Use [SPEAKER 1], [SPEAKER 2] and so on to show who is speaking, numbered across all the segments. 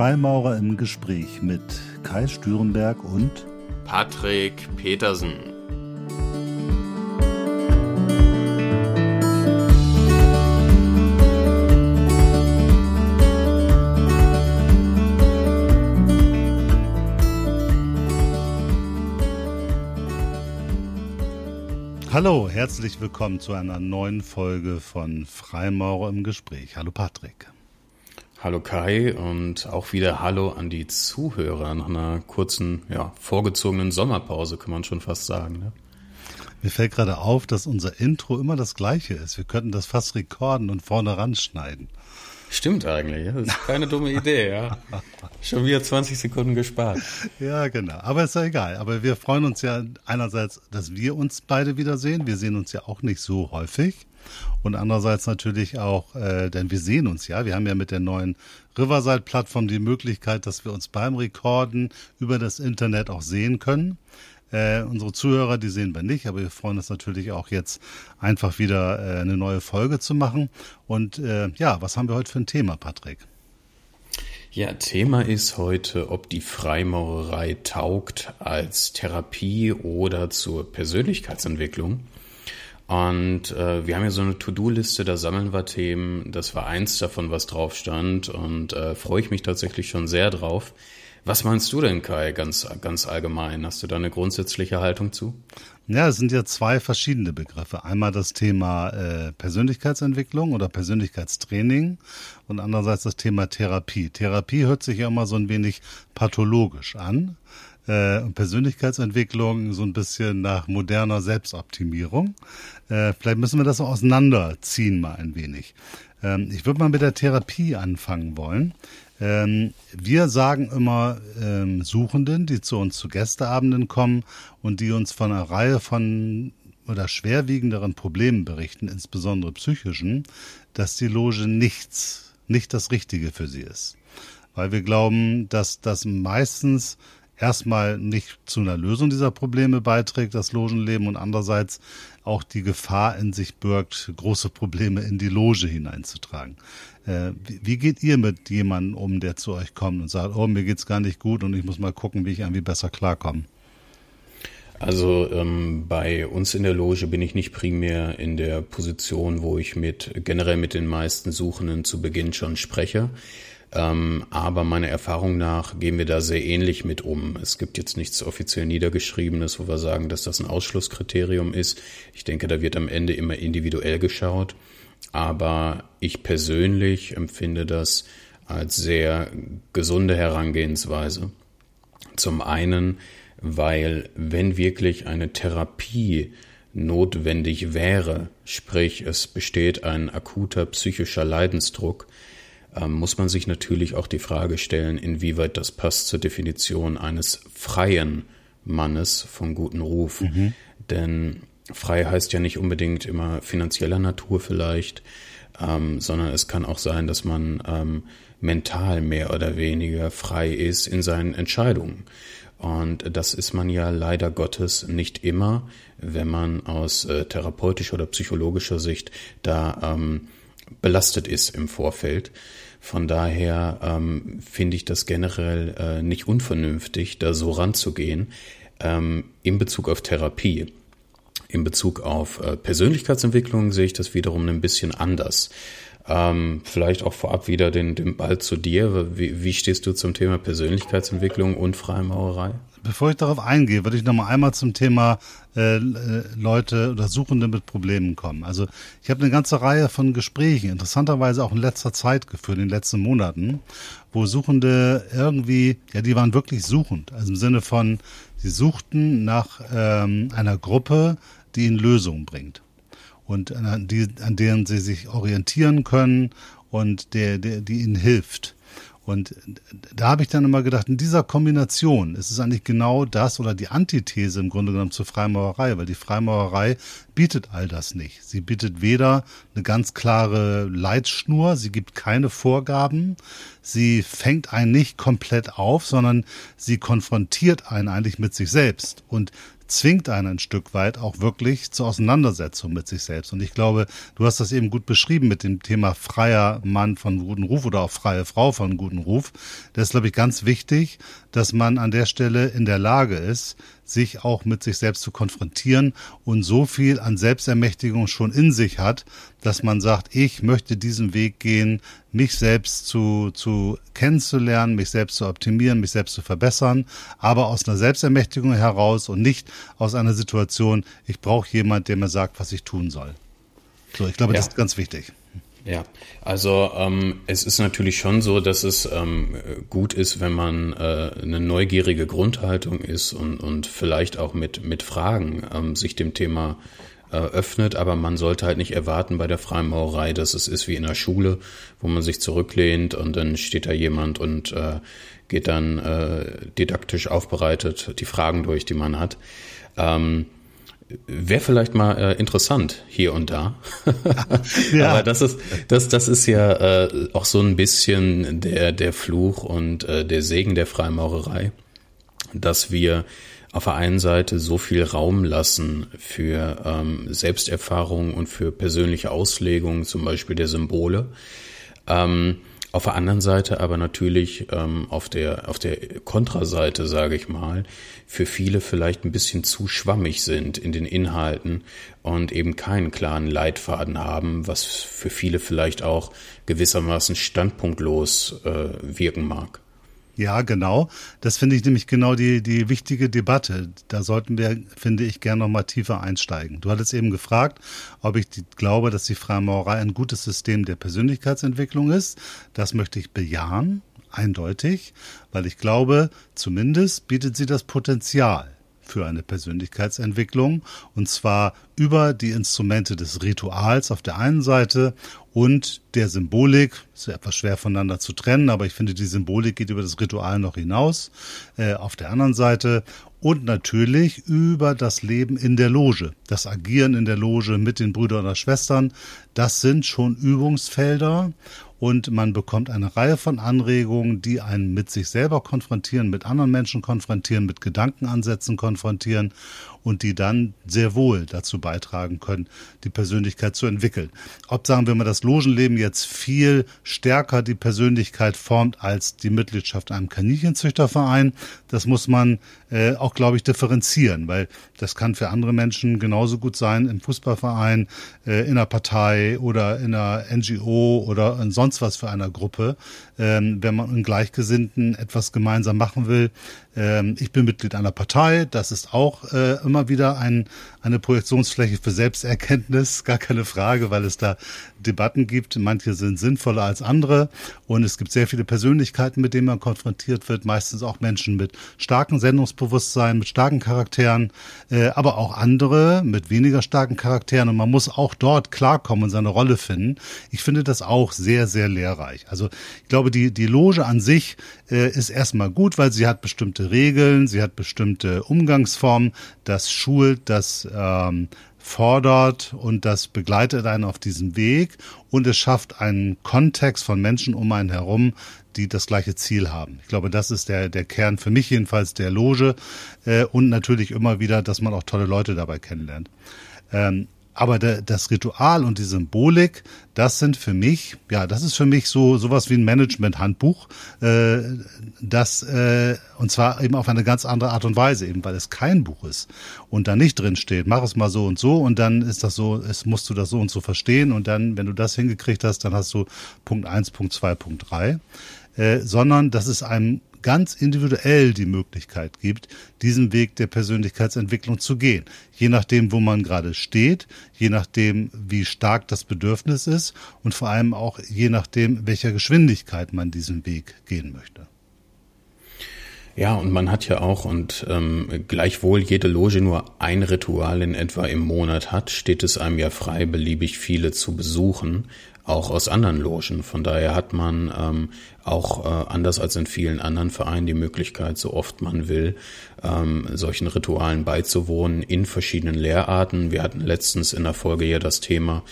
[SPEAKER 1] Freimaurer im Gespräch mit Kai Stürenberg und
[SPEAKER 2] Patrick Petersen.
[SPEAKER 1] Hallo, herzlich willkommen zu einer neuen Folge von Freimaurer im Gespräch. Hallo Patrick.
[SPEAKER 2] Hallo Kai und auch wieder Hallo an die Zuhörer nach einer kurzen, ja, vorgezogenen Sommerpause, kann man schon fast sagen. Ne?
[SPEAKER 1] Mir fällt gerade auf, dass unser Intro immer das gleiche ist. Wir könnten das fast rekorden und vorne ranschneiden.
[SPEAKER 2] Stimmt eigentlich, das ist keine dumme Idee, ja. Schon wieder 20 Sekunden gespart.
[SPEAKER 1] Ja, genau. Aber ist ja egal. Aber wir freuen uns ja einerseits, dass wir uns beide wiedersehen. Wir sehen uns ja auch nicht so häufig. Und andererseits natürlich auch, äh, denn wir sehen uns ja. Wir haben ja mit der neuen Riverside-Plattform die Möglichkeit, dass wir uns beim Rekorden über das Internet auch sehen können. Äh, unsere Zuhörer, die sehen wir nicht, aber wir freuen uns natürlich auch jetzt einfach wieder äh, eine neue Folge zu machen. Und äh, ja, was haben wir heute für ein Thema, Patrick?
[SPEAKER 2] Ja, Thema ist heute, ob die Freimaurerei taugt als Therapie oder zur Persönlichkeitsentwicklung. Und äh, wir haben ja so eine To-Do-Liste, da sammeln wir Themen. Das war eins davon, was drauf stand. Und äh, freue ich mich tatsächlich schon sehr drauf. Was meinst du denn, Kai, ganz, ganz allgemein? Hast du da eine grundsätzliche Haltung zu?
[SPEAKER 1] Ja, es sind ja zwei verschiedene Begriffe. Einmal das Thema äh, Persönlichkeitsentwicklung oder Persönlichkeitstraining und andererseits das Thema Therapie. Therapie hört sich ja immer so ein wenig pathologisch an. Äh, und Persönlichkeitsentwicklung so ein bisschen nach moderner Selbstoptimierung. Äh, vielleicht müssen wir das auch auseinanderziehen mal ein wenig. Ähm, ich würde mal mit der Therapie anfangen wollen. Ähm, wir sagen immer ähm, Suchenden, die zu uns zu Gästeabenden kommen und die uns von einer Reihe von oder schwerwiegenderen Problemen berichten, insbesondere psychischen, dass die Loge nichts, nicht das Richtige für sie ist. Weil wir glauben, dass das meistens erstmal nicht zu einer Lösung dieser Probleme beiträgt, das Logenleben, und andererseits auch die Gefahr in sich birgt, große Probleme in die Loge hineinzutragen. Äh, wie, geht ihr mit jemandem um, der zu euch kommt und sagt, oh, mir geht's gar nicht gut und ich muss mal gucken, wie ich irgendwie besser klarkomme?
[SPEAKER 2] Also ähm, bei uns in der Loge bin ich nicht primär in der Position, wo ich mit generell mit den meisten Suchenden zu Beginn schon spreche. Ähm, aber meiner Erfahrung nach gehen wir da sehr ähnlich mit um. Es gibt jetzt nichts offiziell Niedergeschriebenes, wo wir sagen, dass das ein Ausschlusskriterium ist. Ich denke, da wird am Ende immer individuell geschaut. Aber ich persönlich empfinde das als sehr gesunde Herangehensweise. Zum einen, weil wenn wirklich eine Therapie notwendig wäre, sprich es besteht ein akuter psychischer Leidensdruck, muss man sich natürlich auch die Frage stellen, inwieweit das passt zur Definition eines freien Mannes von guten Ruf. Mhm. Denn frei heißt ja nicht unbedingt immer finanzieller Natur vielleicht, ähm, sondern es kann auch sein, dass man ähm, mental mehr oder weniger frei ist in seinen Entscheidungen. Und das ist man ja leider Gottes nicht immer, wenn man aus äh, therapeutischer oder psychologischer Sicht da ähm, belastet ist im Vorfeld. Von daher ähm, finde ich das generell äh, nicht unvernünftig, da so ranzugehen ähm, in Bezug auf Therapie. In Bezug auf äh, Persönlichkeitsentwicklung sehe ich das wiederum ein bisschen anders. Ähm, vielleicht auch vorab wieder den, den Ball zu dir. Wie, wie stehst du zum Thema Persönlichkeitsentwicklung und Freimaurerei?
[SPEAKER 1] Bevor ich darauf eingehe, würde ich noch mal einmal zum Thema äh, äh, Leute oder Suchende mit Problemen kommen. Also ich habe eine ganze Reihe von Gesprächen, interessanterweise auch in letzter Zeit geführt, in den letzten Monaten, wo Suchende irgendwie, ja, die waren wirklich suchend. Also im Sinne von, sie suchten nach ähm, einer Gruppe, die ihnen Lösungen bringt und an, die, an deren sie sich orientieren können und der, der, die ihnen hilft. Und da habe ich dann immer gedacht, in dieser Kombination ist es eigentlich genau das oder die Antithese im Grunde genommen zur Freimaurerei, weil die Freimaurerei bietet all das nicht. Sie bietet weder eine ganz klare Leitschnur, sie gibt keine Vorgaben, sie fängt einen nicht komplett auf, sondern sie konfrontiert einen eigentlich mit sich selbst. Und zwingt einen ein Stück weit auch wirklich zur Auseinandersetzung mit sich selbst. Und ich glaube, du hast das eben gut beschrieben mit dem Thema freier Mann von guten Ruf oder auch freie Frau von guten Ruf. Das ist, glaube ich, ganz wichtig, dass man an der Stelle in der Lage ist, sich auch mit sich selbst zu konfrontieren und so viel an Selbstermächtigung schon in sich hat, dass man sagt, ich möchte diesen Weg gehen, mich selbst zu, zu kennenzulernen, mich selbst zu optimieren, mich selbst zu verbessern, aber aus einer Selbstermächtigung heraus und nicht aus einer Situation, ich brauche jemand, der mir sagt, was ich tun soll. So, ich glaube, ja. das ist ganz wichtig.
[SPEAKER 2] Ja, also ähm, es ist natürlich schon so, dass es ähm, gut ist, wenn man äh, eine neugierige Grundhaltung ist und, und vielleicht auch mit, mit Fragen ähm, sich dem Thema äh, öffnet, aber man sollte halt nicht erwarten bei der Freimaurerei, dass es ist wie in der Schule, wo man sich zurücklehnt und dann steht da jemand und äh, geht dann äh, didaktisch aufbereitet die Fragen durch, die man hat. Ähm, Wäre vielleicht mal äh, interessant hier und da. ja. Aber das ist das das ist ja äh, auch so ein bisschen der der Fluch und äh, der Segen der Freimaurerei, dass wir auf der einen Seite so viel Raum lassen für ähm, Selbsterfahrung und für persönliche Auslegung, zum Beispiel der Symbole. Ähm, auf der anderen Seite aber natürlich ähm, auf der auf der Kontraseite, sage ich mal, für viele vielleicht ein bisschen zu schwammig sind in den Inhalten und eben keinen klaren Leitfaden haben, was für viele vielleicht auch gewissermaßen standpunktlos äh, wirken mag.
[SPEAKER 1] Ja, genau. Das finde ich nämlich genau die, die wichtige Debatte. Da sollten wir, finde ich, gerne noch mal tiefer einsteigen. Du hattest eben gefragt, ob ich die, glaube, dass die Freimaurerei ein gutes System der Persönlichkeitsentwicklung ist. Das möchte ich bejahen, eindeutig, weil ich glaube, zumindest bietet sie das Potenzial für eine Persönlichkeitsentwicklung und zwar über die Instrumente des Rituals auf der einen Seite und der Symbolik. Ist ja etwas schwer voneinander zu trennen, aber ich finde, die Symbolik geht über das Ritual noch hinaus. Äh, auf der anderen Seite und natürlich über das Leben in der Loge, das Agieren in der Loge mit den Brüdern oder Schwestern. Das sind schon Übungsfelder und man bekommt eine Reihe von Anregungen, die einen mit sich selber konfrontieren, mit anderen Menschen konfrontieren, mit Gedankenansätzen konfrontieren und die dann sehr wohl dazu beitragen können, die Persönlichkeit zu entwickeln. Ob, sagen wir mal, das Logenleben jetzt viel stärker die Persönlichkeit formt als die Mitgliedschaft einem Kaninchenzüchterverein, das muss man äh, auch, glaube ich, differenzieren, weil das kann für andere Menschen genauso gut sein im Fußballverein, äh, in einer Partei oder in einer NGO oder in sonst was für einer Gruppe, ähm, wenn man in Gleichgesinnten etwas gemeinsam machen will. Ähm, ich bin Mitglied einer Partei, das ist auch äh, immer wieder ein, eine Projektionsfläche für Selbsterkenntnis, gar keine Frage, weil es da Debatten gibt. Manche sind sinnvoller als andere und es gibt sehr viele Persönlichkeiten, mit denen man konfrontiert wird, meistens auch Menschen mit starkem Sendungsbewusstsein, mit starken Charakteren, äh, aber auch andere mit weniger starken Charakteren und man muss auch dort klarkommen und seine Rolle finden. Ich finde das auch sehr, sehr lehrreich. Also ich glaube, die, die Loge an sich äh, ist erstmal gut, weil sie hat bestimmte Regeln, sie hat bestimmte Umgangsformen, das schult, das ähm, fordert und das begleitet einen auf diesem Weg und es schafft einen Kontext von Menschen um einen herum, die das gleiche Ziel haben. Ich glaube, das ist der, der Kern für mich jedenfalls der Loge äh, und natürlich immer wieder, dass man auch tolle Leute dabei kennenlernt. Ähm, aber der, das Ritual und die Symbolik, das sind für mich, ja, das ist für mich so sowas wie ein Management-Handbuch, äh, das äh, und zwar eben auf eine ganz andere Art und Weise, eben weil es kein Buch ist und da nicht drin steht, mach es mal so und so und dann ist das so, es musst du das so und so verstehen und dann, wenn du das hingekriegt hast, dann hast du Punkt eins, Punkt zwei, Punkt drei, äh, sondern das ist einem ganz individuell die Möglichkeit gibt, diesen Weg der Persönlichkeitsentwicklung zu gehen. Je nachdem, wo man gerade steht, je nachdem, wie stark das Bedürfnis ist und vor allem auch je nachdem, welcher Geschwindigkeit man diesen Weg gehen möchte.
[SPEAKER 2] Ja, und man hat ja auch, und ähm, gleichwohl jede Loge nur ein Ritual in etwa im Monat hat, steht es einem ja frei, beliebig viele zu besuchen auch aus anderen Logen. Von daher hat man ähm, auch äh, anders als in vielen anderen Vereinen die Möglichkeit, so oft man will, ähm, solchen Ritualen beizuwohnen in verschiedenen Lehrarten. Wir hatten letztens in der Folge ja das Thema,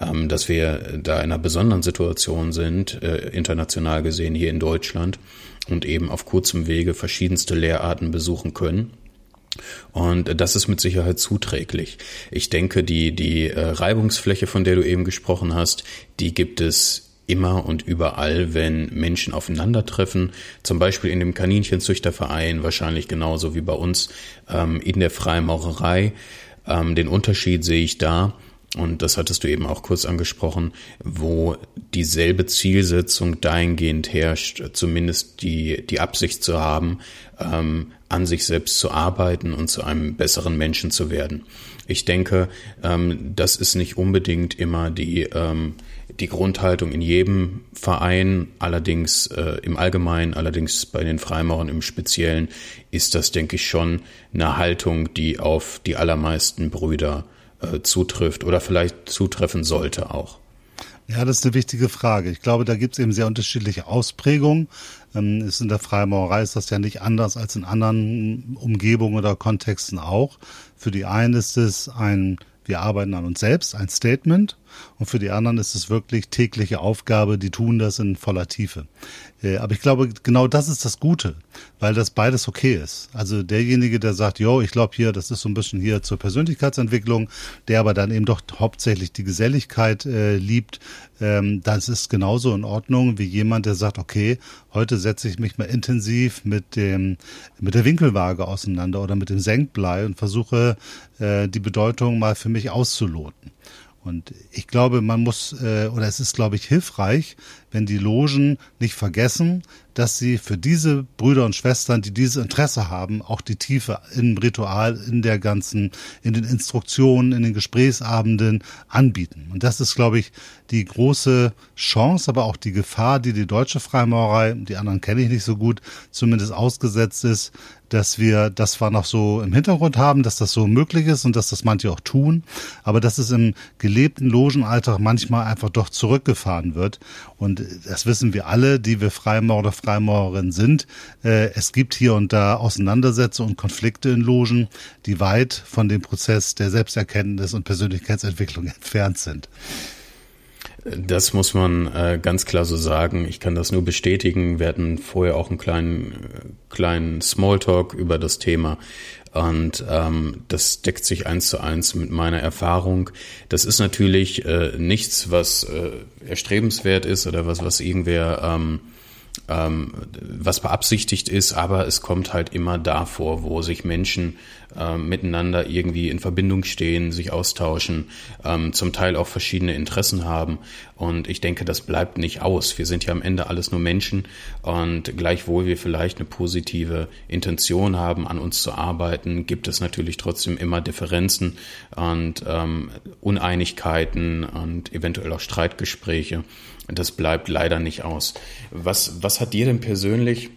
[SPEAKER 2] ähm, dass wir da in einer besonderen Situation sind, äh, international gesehen hier in Deutschland und eben auf kurzem Wege verschiedenste Lehrarten besuchen können. Und das ist mit Sicherheit zuträglich. Ich denke, die, die äh, Reibungsfläche, von der du eben gesprochen hast, die gibt es immer und überall, wenn Menschen aufeinandertreffen, zum Beispiel in dem Kaninchenzüchterverein, wahrscheinlich genauso wie bei uns ähm, in der Freimaurerei. Ähm, den Unterschied sehe ich da, und das hattest du eben auch kurz angesprochen, wo dieselbe Zielsetzung dahingehend herrscht, zumindest die, die Absicht zu haben, ähm, an sich selbst zu arbeiten und zu einem besseren Menschen zu werden. Ich denke, ähm, das ist nicht unbedingt immer die, ähm, die Grundhaltung in jedem Verein, allerdings äh, im Allgemeinen, allerdings bei den Freimaurern im Speziellen, ist das, denke ich, schon eine Haltung, die auf die allermeisten Brüder äh, zutrifft oder vielleicht zutreffen sollte auch.
[SPEAKER 1] Ja, das ist eine wichtige Frage. Ich glaube, da gibt es eben sehr unterschiedliche Ausprägungen. Ähm, ist in der Freimaurerei ist das ja nicht anders als in anderen Umgebungen oder Kontexten auch. Für die einen ist es ein, wir arbeiten an uns selbst, ein Statement. Und für die anderen ist es wirklich tägliche Aufgabe, die tun das in voller Tiefe. Äh, aber ich glaube, genau das ist das Gute, weil das beides okay ist. Also derjenige, der sagt, jo, ich glaube hier, das ist so ein bisschen hier zur Persönlichkeitsentwicklung, der aber dann eben doch hauptsächlich die Geselligkeit äh, liebt, ähm, das ist genauso in Ordnung wie jemand, der sagt, okay, heute setze ich mich mal intensiv mit dem mit der Winkelwaage auseinander oder mit dem Senkblei und versuche äh, die Bedeutung mal für mich auszuloten. Und ich glaube, man muss, äh, oder es ist, glaube ich, hilfreich, wenn die Logen nicht vergessen, dass sie für diese Brüder und Schwestern, die dieses Interesse haben, auch die Tiefe im Ritual, in der ganzen, in den Instruktionen, in den Gesprächsabenden anbieten. Und das ist, glaube ich, die große Chance, aber auch die Gefahr, die die deutsche Freimaurerei, die anderen kenne ich nicht so gut, zumindest ausgesetzt ist, dass wir das zwar noch so im Hintergrund haben, dass das so möglich ist und dass das manche auch tun, aber dass es im gelebten Logenalltag manchmal einfach doch zurückgefahren wird. Und das wissen wir alle, die wir Freimaurer Freimaurerinnen sind. Äh, es gibt hier und da Auseinandersetzungen und Konflikte in Logen, die weit von dem Prozess der Selbsterkenntnis und Persönlichkeitsentwicklung entfernt sind.
[SPEAKER 2] Das muss man äh, ganz klar so sagen. Ich kann das nur bestätigen. Wir hatten vorher auch einen kleinen, kleinen Smalltalk über das Thema. Und ähm, das deckt sich eins zu eins mit meiner Erfahrung. Das ist natürlich äh, nichts, was äh, erstrebenswert ist oder was, was irgendwer ähm, ähm, was beabsichtigt ist, aber es kommt halt immer davor, wo sich Menschen ähm, miteinander irgendwie in Verbindung stehen, sich austauschen, ähm, zum Teil auch verschiedene Interessen haben. Und ich denke, das bleibt nicht aus. Wir sind ja am Ende alles nur Menschen und gleichwohl wir vielleicht eine positive Intention haben, an uns zu arbeiten, gibt es natürlich trotzdem immer Differenzen und ähm, Uneinigkeiten und eventuell auch Streitgespräche. Das bleibt leider nicht aus. Was, was hat dir denn persönlich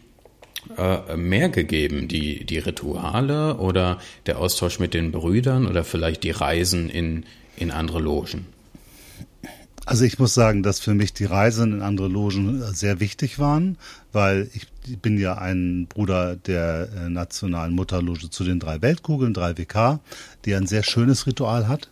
[SPEAKER 2] äh, mehr gegeben? Die, die Rituale oder der Austausch mit den Brüdern oder vielleicht die Reisen in, in andere Logen?
[SPEAKER 1] Also ich muss sagen, dass für mich die Reisen in andere Logen sehr wichtig waren, weil ich bin ja ein Bruder der äh, nationalen Mutterloge zu den drei Weltkugeln, 3WK, die ein sehr schönes Ritual hat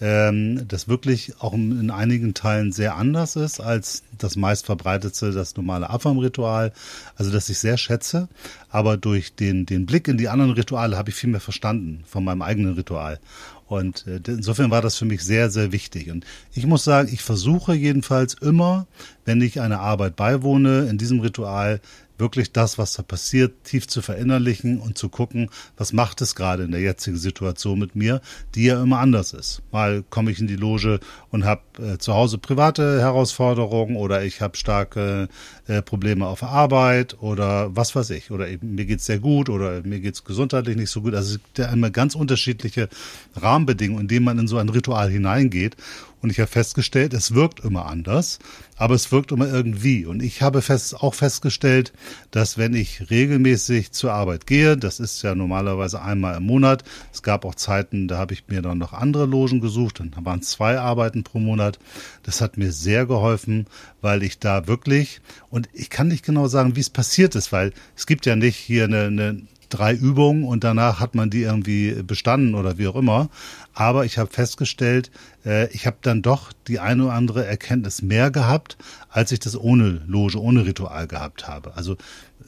[SPEAKER 1] ähm, das wirklich auch in einigen Teilen sehr anders ist als das meistverbreitete, das normale Afam-Ritual. Also das ich sehr schätze, aber durch den, den Blick in die anderen Rituale habe ich viel mehr verstanden von meinem eigenen Ritual. Und äh, insofern war das für mich sehr, sehr wichtig. Und ich muss sagen, ich versuche jedenfalls immer, wenn ich einer Arbeit beiwohne, in diesem Ritual wirklich das, was da passiert, tief zu verinnerlichen und zu gucken, was macht es gerade in der jetzigen Situation mit mir, die ja immer anders ist. Mal komme ich in die Loge und habe äh, zu Hause private Herausforderungen oder ich habe starke äh, Probleme auf Arbeit oder was weiß ich. Oder eben, mir geht's sehr gut oder mir geht's gesundheitlich nicht so gut. Also es gibt ja immer ganz unterschiedliche Rahmenbedingungen, in denen man in so ein Ritual hineingeht. Und ich habe festgestellt, es wirkt immer anders, aber es wirkt immer irgendwie. Und ich habe fest, auch festgestellt, dass wenn ich regelmäßig zur Arbeit gehe, das ist ja normalerweise einmal im Monat, es gab auch Zeiten, da habe ich mir dann noch andere Logen gesucht, dann waren zwei Arbeiten pro Monat. Das hat mir sehr geholfen, weil ich da wirklich, und ich kann nicht genau sagen, wie es passiert ist, weil es gibt ja nicht hier eine, eine drei Übungen und danach hat man die irgendwie bestanden oder wie auch immer. Aber ich habe festgestellt, äh, ich habe dann doch die eine oder andere Erkenntnis mehr gehabt, als ich das ohne Loge, ohne Ritual gehabt habe. Also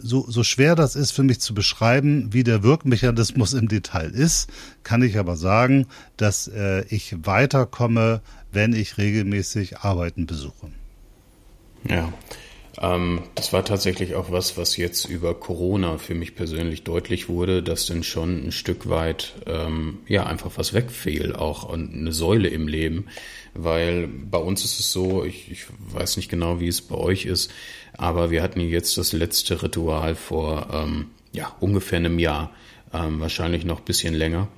[SPEAKER 1] so, so schwer das ist für mich zu beschreiben, wie der Wirkmechanismus im Detail ist, kann ich aber sagen, dass äh, ich weiterkomme, wenn ich regelmäßig Arbeiten besuche.
[SPEAKER 2] Ja, ähm, das war tatsächlich auch was, was jetzt über Corona für mich persönlich deutlich wurde, dass denn schon ein Stück weit ähm, ja einfach was wegfiel, auch eine Säule im Leben. Weil bei uns ist es so, ich, ich weiß nicht genau, wie es bei euch ist, aber wir hatten jetzt das letzte Ritual vor ähm, ja ungefähr einem Jahr, ähm, wahrscheinlich noch bisschen länger.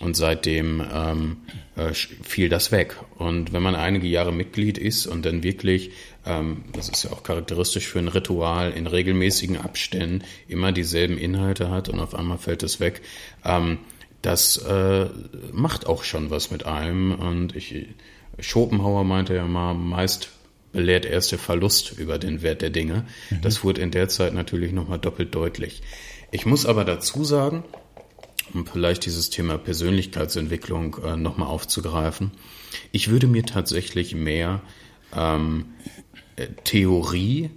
[SPEAKER 2] Und seitdem ähm, äh, fiel das weg. Und wenn man einige Jahre Mitglied ist und dann wirklich, ähm, das ist ja auch charakteristisch für ein Ritual, in regelmäßigen Abständen immer dieselben Inhalte hat und auf einmal fällt es weg, ähm, das äh, macht auch schon was mit einem. Und ich, Schopenhauer meinte ja mal, meist belehrt erst der Verlust über den Wert der Dinge. Mhm. Das wurde in der Zeit natürlich nochmal doppelt deutlich. Ich muss aber dazu sagen, um vielleicht dieses Thema Persönlichkeitsentwicklung äh, nochmal aufzugreifen. Ich würde mir tatsächlich mehr ähm, äh, Theorie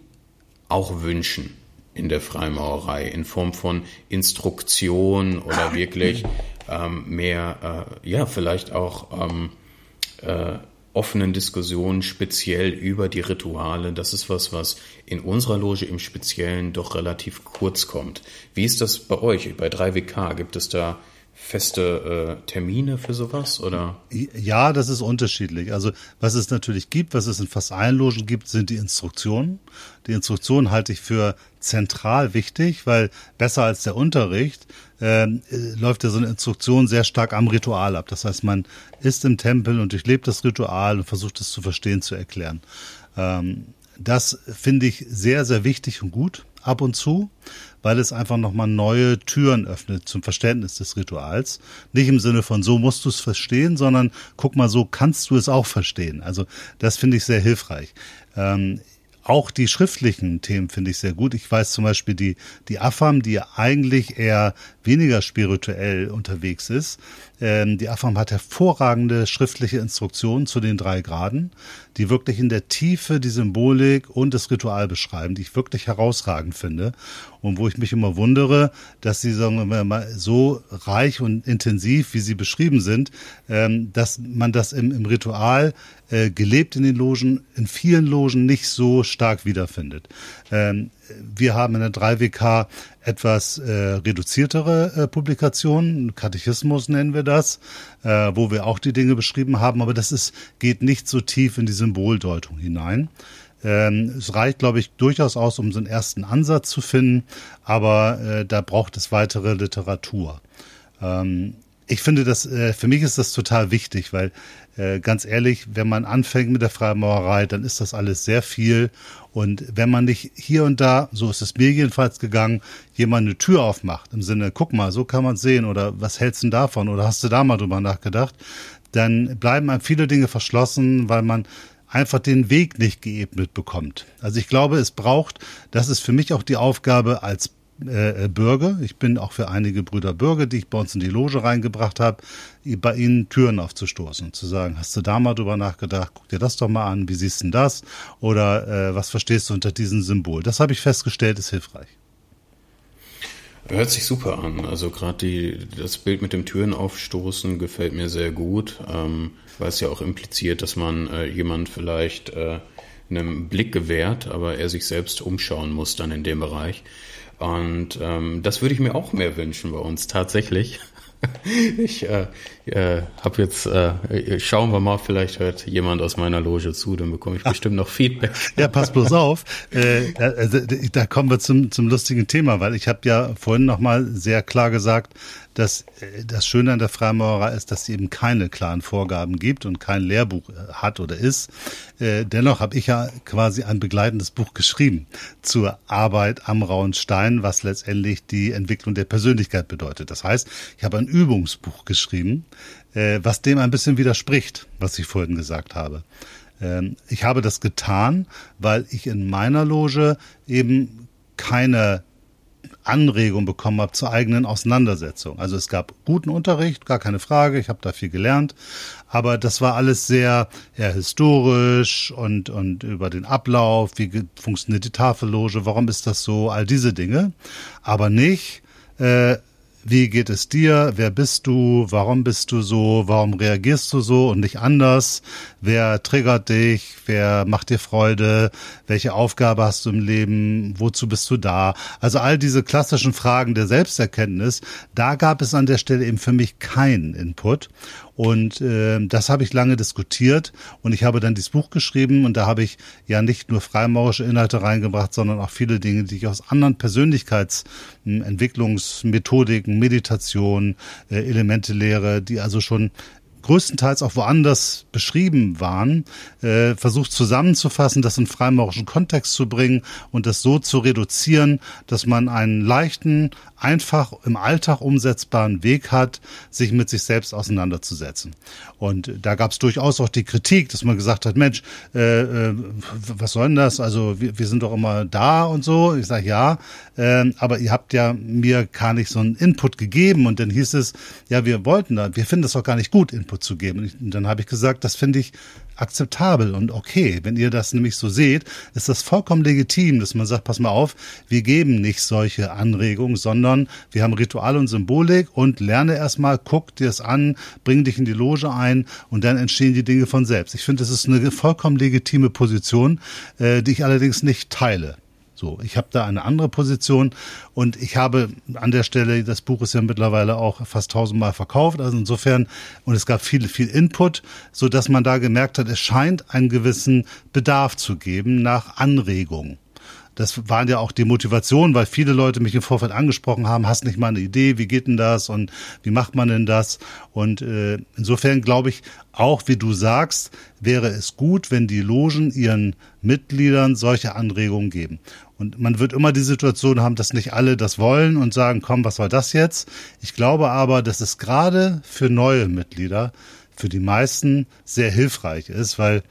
[SPEAKER 2] auch wünschen in der Freimaurerei in Form von Instruktion oder wirklich ähm, mehr, äh, ja, vielleicht auch ähm, äh, offenen Diskussionen speziell über die Rituale. Das ist was, was in unserer Loge im Speziellen doch relativ kurz kommt. Wie ist das bei euch, bei 3WK? Gibt es da feste äh, Termine für sowas oder?
[SPEAKER 1] Ja, das ist unterschiedlich. Also was es natürlich gibt, was es in fast allen Logen gibt, sind die Instruktionen. Die Instruktionen halte ich für zentral wichtig, weil besser als der Unterricht ähm, äh, läuft ja so eine Instruktion sehr stark am Ritual ab. Das heißt, man ist im Tempel und durchlebt das Ritual und versucht es zu verstehen, zu erklären. Ähm, das finde ich sehr, sehr wichtig und gut ab und zu weil es einfach nochmal neue Türen öffnet zum Verständnis des Rituals. Nicht im Sinne von so musst du es verstehen, sondern guck mal, so kannst du es auch verstehen. Also das finde ich sehr hilfreich. Ähm, auch die schriftlichen Themen finde ich sehr gut. Ich weiß zum Beispiel die, die Afam, die eigentlich eher weniger spirituell unterwegs ist. Ähm, die Afam hat hervorragende schriftliche Instruktionen zu den drei Graden die wirklich in der Tiefe die Symbolik und das Ritual beschreiben, die ich wirklich herausragend finde und wo ich mich immer wundere, dass sie sagen wir mal, so reich und intensiv, wie sie beschrieben sind, ähm, dass man das im, im Ritual äh, gelebt in den Logen, in vielen Logen nicht so stark wiederfindet. Ähm, wir haben in der 3WK etwas äh, reduziertere äh, Publikationen, Katechismus nennen wir das, äh, wo wir auch die Dinge beschrieben haben, aber das ist, geht nicht so tief in die Symboldeutung hinein. Ähm, es reicht, glaube ich, durchaus aus, um so einen ersten Ansatz zu finden, aber äh, da braucht es weitere Literatur. Ähm, ich finde das, äh, für mich ist das total wichtig, weil äh, ganz ehrlich, wenn man anfängt mit der Freimaurerei, dann ist das alles sehr viel. Und wenn man nicht hier und da, so ist es mir jedenfalls gegangen, jemand eine Tür aufmacht, im Sinne, guck mal, so kann man sehen oder was hältst du davon oder hast du da mal drüber nachgedacht, dann bleiben einem viele Dinge verschlossen, weil man einfach den Weg nicht geebnet bekommt. Also ich glaube, es braucht, das ist für mich auch die Aufgabe als äh, äh, Bürger. Ich bin auch für einige Brüder Bürger, die ich bei uns in die Loge reingebracht habe, bei ihnen Türen aufzustoßen und zu sagen, hast du da mal drüber nachgedacht, guck dir das doch mal an, wie siehst du denn das? Oder äh, was verstehst du unter diesem Symbol? Das habe ich festgestellt, ist hilfreich.
[SPEAKER 2] Hört sich super an. Also gerade das Bild mit dem Türen aufstoßen gefällt mir sehr gut, ähm, weil es ja auch impliziert, dass man äh, jemand vielleicht äh, einen Blick gewährt, aber er sich selbst umschauen muss dann in dem Bereich. Und ähm, das würde ich mir auch mehr wünschen bei uns tatsächlich. Ich äh, äh, habe jetzt, äh, schauen wir mal, vielleicht hört jemand aus meiner Loge zu, dann bekomme ich bestimmt noch Feedback.
[SPEAKER 1] Ja, pass bloß auf. Äh, also, da kommen wir zum, zum lustigen Thema, weil ich habe ja vorhin nochmal sehr klar gesagt, dass äh, das Schöne an der Freimaurerei ist, dass sie eben keine klaren Vorgaben gibt und kein Lehrbuch äh, hat oder ist. Äh, dennoch habe ich ja quasi ein begleitendes Buch geschrieben zur Arbeit am rauen Stein, was letztendlich die Entwicklung der Persönlichkeit bedeutet. Das heißt, ich habe ein Übungsbuch geschrieben, was dem ein bisschen widerspricht, was ich vorhin gesagt habe. Ähm, ich habe das getan, weil ich in meiner Loge eben keine Anregung bekommen habe zur eigenen Auseinandersetzung. Also es gab guten Unterricht, gar keine Frage, ich habe da viel gelernt, aber das war alles sehr eher historisch und, und über den Ablauf, wie funktioniert die Tafelloge, warum ist das so, all diese Dinge, aber nicht, äh, wie geht es dir? Wer bist du? Warum bist du so? Warum reagierst du so und nicht anders? Wer triggert dich? Wer macht dir Freude? Welche Aufgabe hast du im Leben? Wozu bist du da? Also all diese klassischen Fragen der Selbsterkenntnis, da gab es an der Stelle eben für mich keinen Input. Und äh, das habe ich lange diskutiert und ich habe dann dieses Buch geschrieben und da habe ich ja nicht nur freimaurische Inhalte reingebracht, sondern auch viele Dinge, die ich aus anderen Persönlichkeitsentwicklungsmethodiken, Meditation, äh, Elementelehre, die also schon größtenteils auch woanders beschrieben waren, äh, versucht zusammenzufassen, das in freimaurischen Kontext zu bringen und das so zu reduzieren, dass man einen leichten, einfach im Alltag umsetzbaren Weg hat, sich mit sich selbst auseinanderzusetzen. Und da gab es durchaus auch die Kritik, dass man gesagt hat, Mensch, äh, äh, was soll denn das? Also wir, wir sind doch immer da und so. Ich sage ja, äh, aber ihr habt ja mir gar nicht so einen Input gegeben. Und dann hieß es, ja, wir wollten da, wir finden das doch gar nicht gut, Input zu geben. Und, und dann habe ich gesagt, das finde ich akzeptabel und okay. Wenn ihr das nämlich so seht, ist das vollkommen legitim, dass man sagt, pass mal auf, wir geben nicht solche Anregungen, sondern wir haben Ritual und Symbolik und lerne erstmal, guck dir es an, bring dich in die Loge ein und dann entstehen die Dinge von selbst. Ich finde, das ist eine vollkommen legitime Position, äh, die ich allerdings nicht teile. So, ich habe da eine andere Position und ich habe an der Stelle, das Buch ist ja mittlerweile auch fast tausendmal verkauft, also insofern, und es gab viel, viel Input, so dass man da gemerkt hat, es scheint einen gewissen Bedarf zu geben nach Anregung das waren ja auch die Motivation, weil viele Leute mich im Vorfeld angesprochen haben, hast nicht mal eine Idee, wie geht denn das und wie macht man denn das? Und äh, insofern glaube ich, auch wie du sagst, wäre es gut, wenn die Logen ihren Mitgliedern solche Anregungen geben. Und man wird immer die Situation haben, dass nicht alle das wollen und sagen, komm, was soll das jetzt? Ich glaube aber, dass es gerade für neue Mitglieder, für die meisten sehr hilfreich ist, weil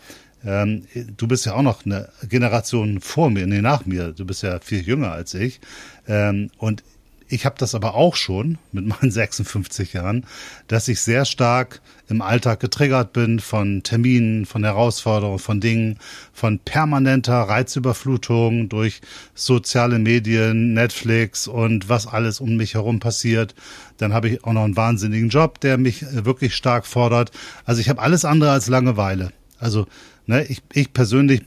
[SPEAKER 1] ähm, du bist ja auch noch eine Generation vor mir, nee, nach mir. Du bist ja viel jünger als ich. Ähm, und ich habe das aber auch schon mit meinen 56 Jahren, dass ich sehr stark im Alltag getriggert bin von Terminen, von Herausforderungen, von Dingen, von permanenter Reizüberflutung durch soziale Medien, Netflix und was alles um mich herum passiert. Dann habe ich auch noch einen wahnsinnigen Job, der mich wirklich stark fordert. Also ich habe alles andere als Langeweile. Also Ne, ich, ich persönlich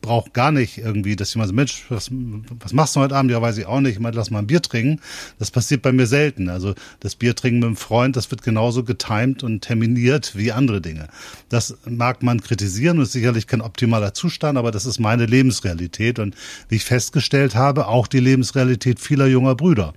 [SPEAKER 1] brauche gar nicht irgendwie, dass jemand so, Mensch, was, was machst du heute Abend? Ja, weiß ich auch nicht. Ich meine, lass mal ein Bier trinken. Das passiert bei mir selten. Also das Bier trinken mit einem Freund, das wird genauso getimed und terminiert wie andere Dinge. Das mag man kritisieren und ist sicherlich kein optimaler Zustand, aber das ist meine Lebensrealität und wie ich festgestellt habe, auch die Lebensrealität vieler junger Brüder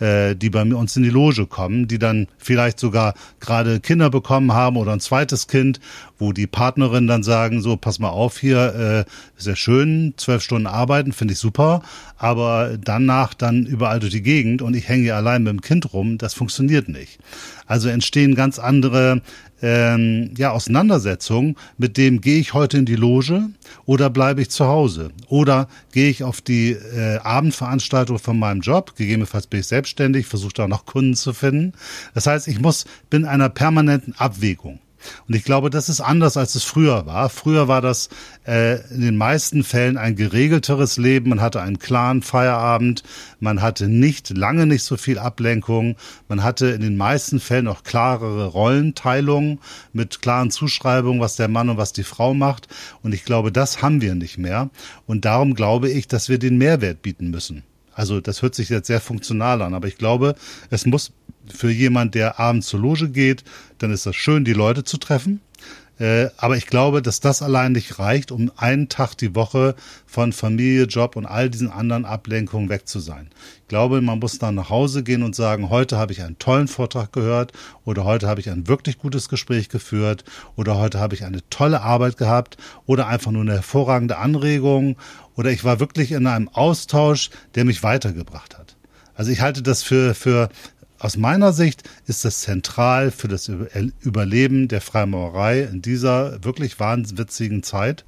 [SPEAKER 1] äh, die bei uns in die Loge kommen, die dann vielleicht sogar gerade Kinder bekommen haben oder ein zweites Kind, wo die Partnerin dann sagen, so, pass mal auf hier, äh, sehr schön, zwölf Stunden arbeiten, finde ich super, aber danach dann überall durch die Gegend und ich hänge hier allein mit dem Kind rum, das funktioniert nicht. Also entstehen ganz andere ähm, ja, Auseinandersetzung mit dem, gehe ich heute in die Loge oder bleibe ich zu Hause? Oder gehe ich auf die äh, Abendveranstaltung von meinem Job? Gegebenenfalls bin ich selbstständig, versuche da noch Kunden zu finden. Das heißt, ich muss, bin einer permanenten Abwägung. Und ich glaube, das ist anders, als es früher war. Früher war das äh, in den meisten Fällen ein geregelteres Leben. Man hatte einen klaren Feierabend. Man hatte nicht, lange nicht so viel Ablenkung. Man hatte in den meisten Fällen auch klarere Rollenteilungen mit klaren Zuschreibungen, was der Mann und was die Frau macht. Und ich glaube, das haben wir nicht mehr. Und darum glaube ich, dass wir den Mehrwert bieten müssen. Also das hört sich jetzt sehr funktional an, aber ich glaube, es muss für jemand, der abends zur Loge geht, dann ist das schön, die Leute zu treffen. Äh, aber ich glaube, dass das allein nicht reicht, um einen Tag die Woche von Familie, Job und all diesen anderen Ablenkungen weg zu sein. Ich glaube, man muss dann nach Hause gehen und sagen, heute habe ich einen tollen Vortrag gehört oder heute habe ich ein wirklich gutes Gespräch geführt oder heute habe ich eine tolle Arbeit gehabt oder einfach nur eine hervorragende Anregung oder ich war wirklich in einem Austausch, der mich weitergebracht hat. Also ich halte das für, für aus meiner Sicht ist das zentral für das Überleben der Freimaurerei in dieser wirklich wahnwitzigen Zeit.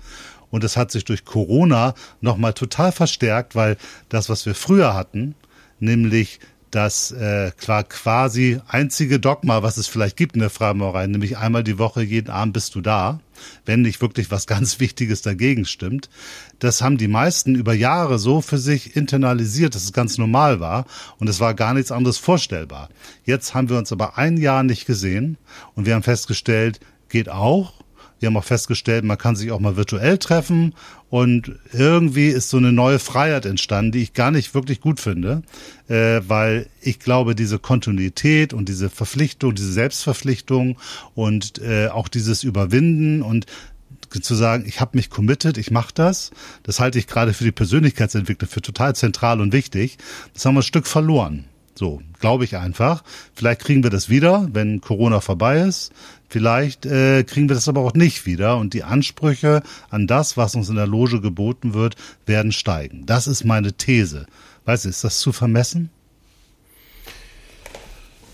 [SPEAKER 1] Und es hat sich durch Corona nochmal total verstärkt, weil das, was wir früher hatten, nämlich das äh, quasi einzige Dogma, was es vielleicht gibt in der Freimaurerei, nämlich einmal die Woche, jeden Abend bist du da, wenn nicht wirklich was ganz Wichtiges dagegen stimmt. Das haben die meisten über Jahre so für sich internalisiert, dass es ganz normal war und es war gar nichts anderes vorstellbar. Jetzt haben wir uns aber ein Jahr nicht gesehen und wir haben festgestellt, geht auch wir haben auch festgestellt, man kann sich auch mal virtuell treffen und irgendwie ist so eine neue Freiheit entstanden, die ich gar nicht wirklich gut finde, äh, weil ich glaube, diese Kontinuität und diese Verpflichtung, diese Selbstverpflichtung und äh, auch dieses Überwinden und zu sagen, ich habe mich committed, ich mache das, das halte ich gerade für die Persönlichkeitsentwicklung für total zentral und wichtig. Das haben wir ein Stück verloren. So, glaube ich einfach. Vielleicht kriegen wir das wieder, wenn Corona vorbei ist. Vielleicht äh, kriegen wir das aber auch nicht wieder und die Ansprüche an das, was uns in der Loge geboten wird, werden steigen. Das ist meine These. Weißt du, ist das zu vermessen?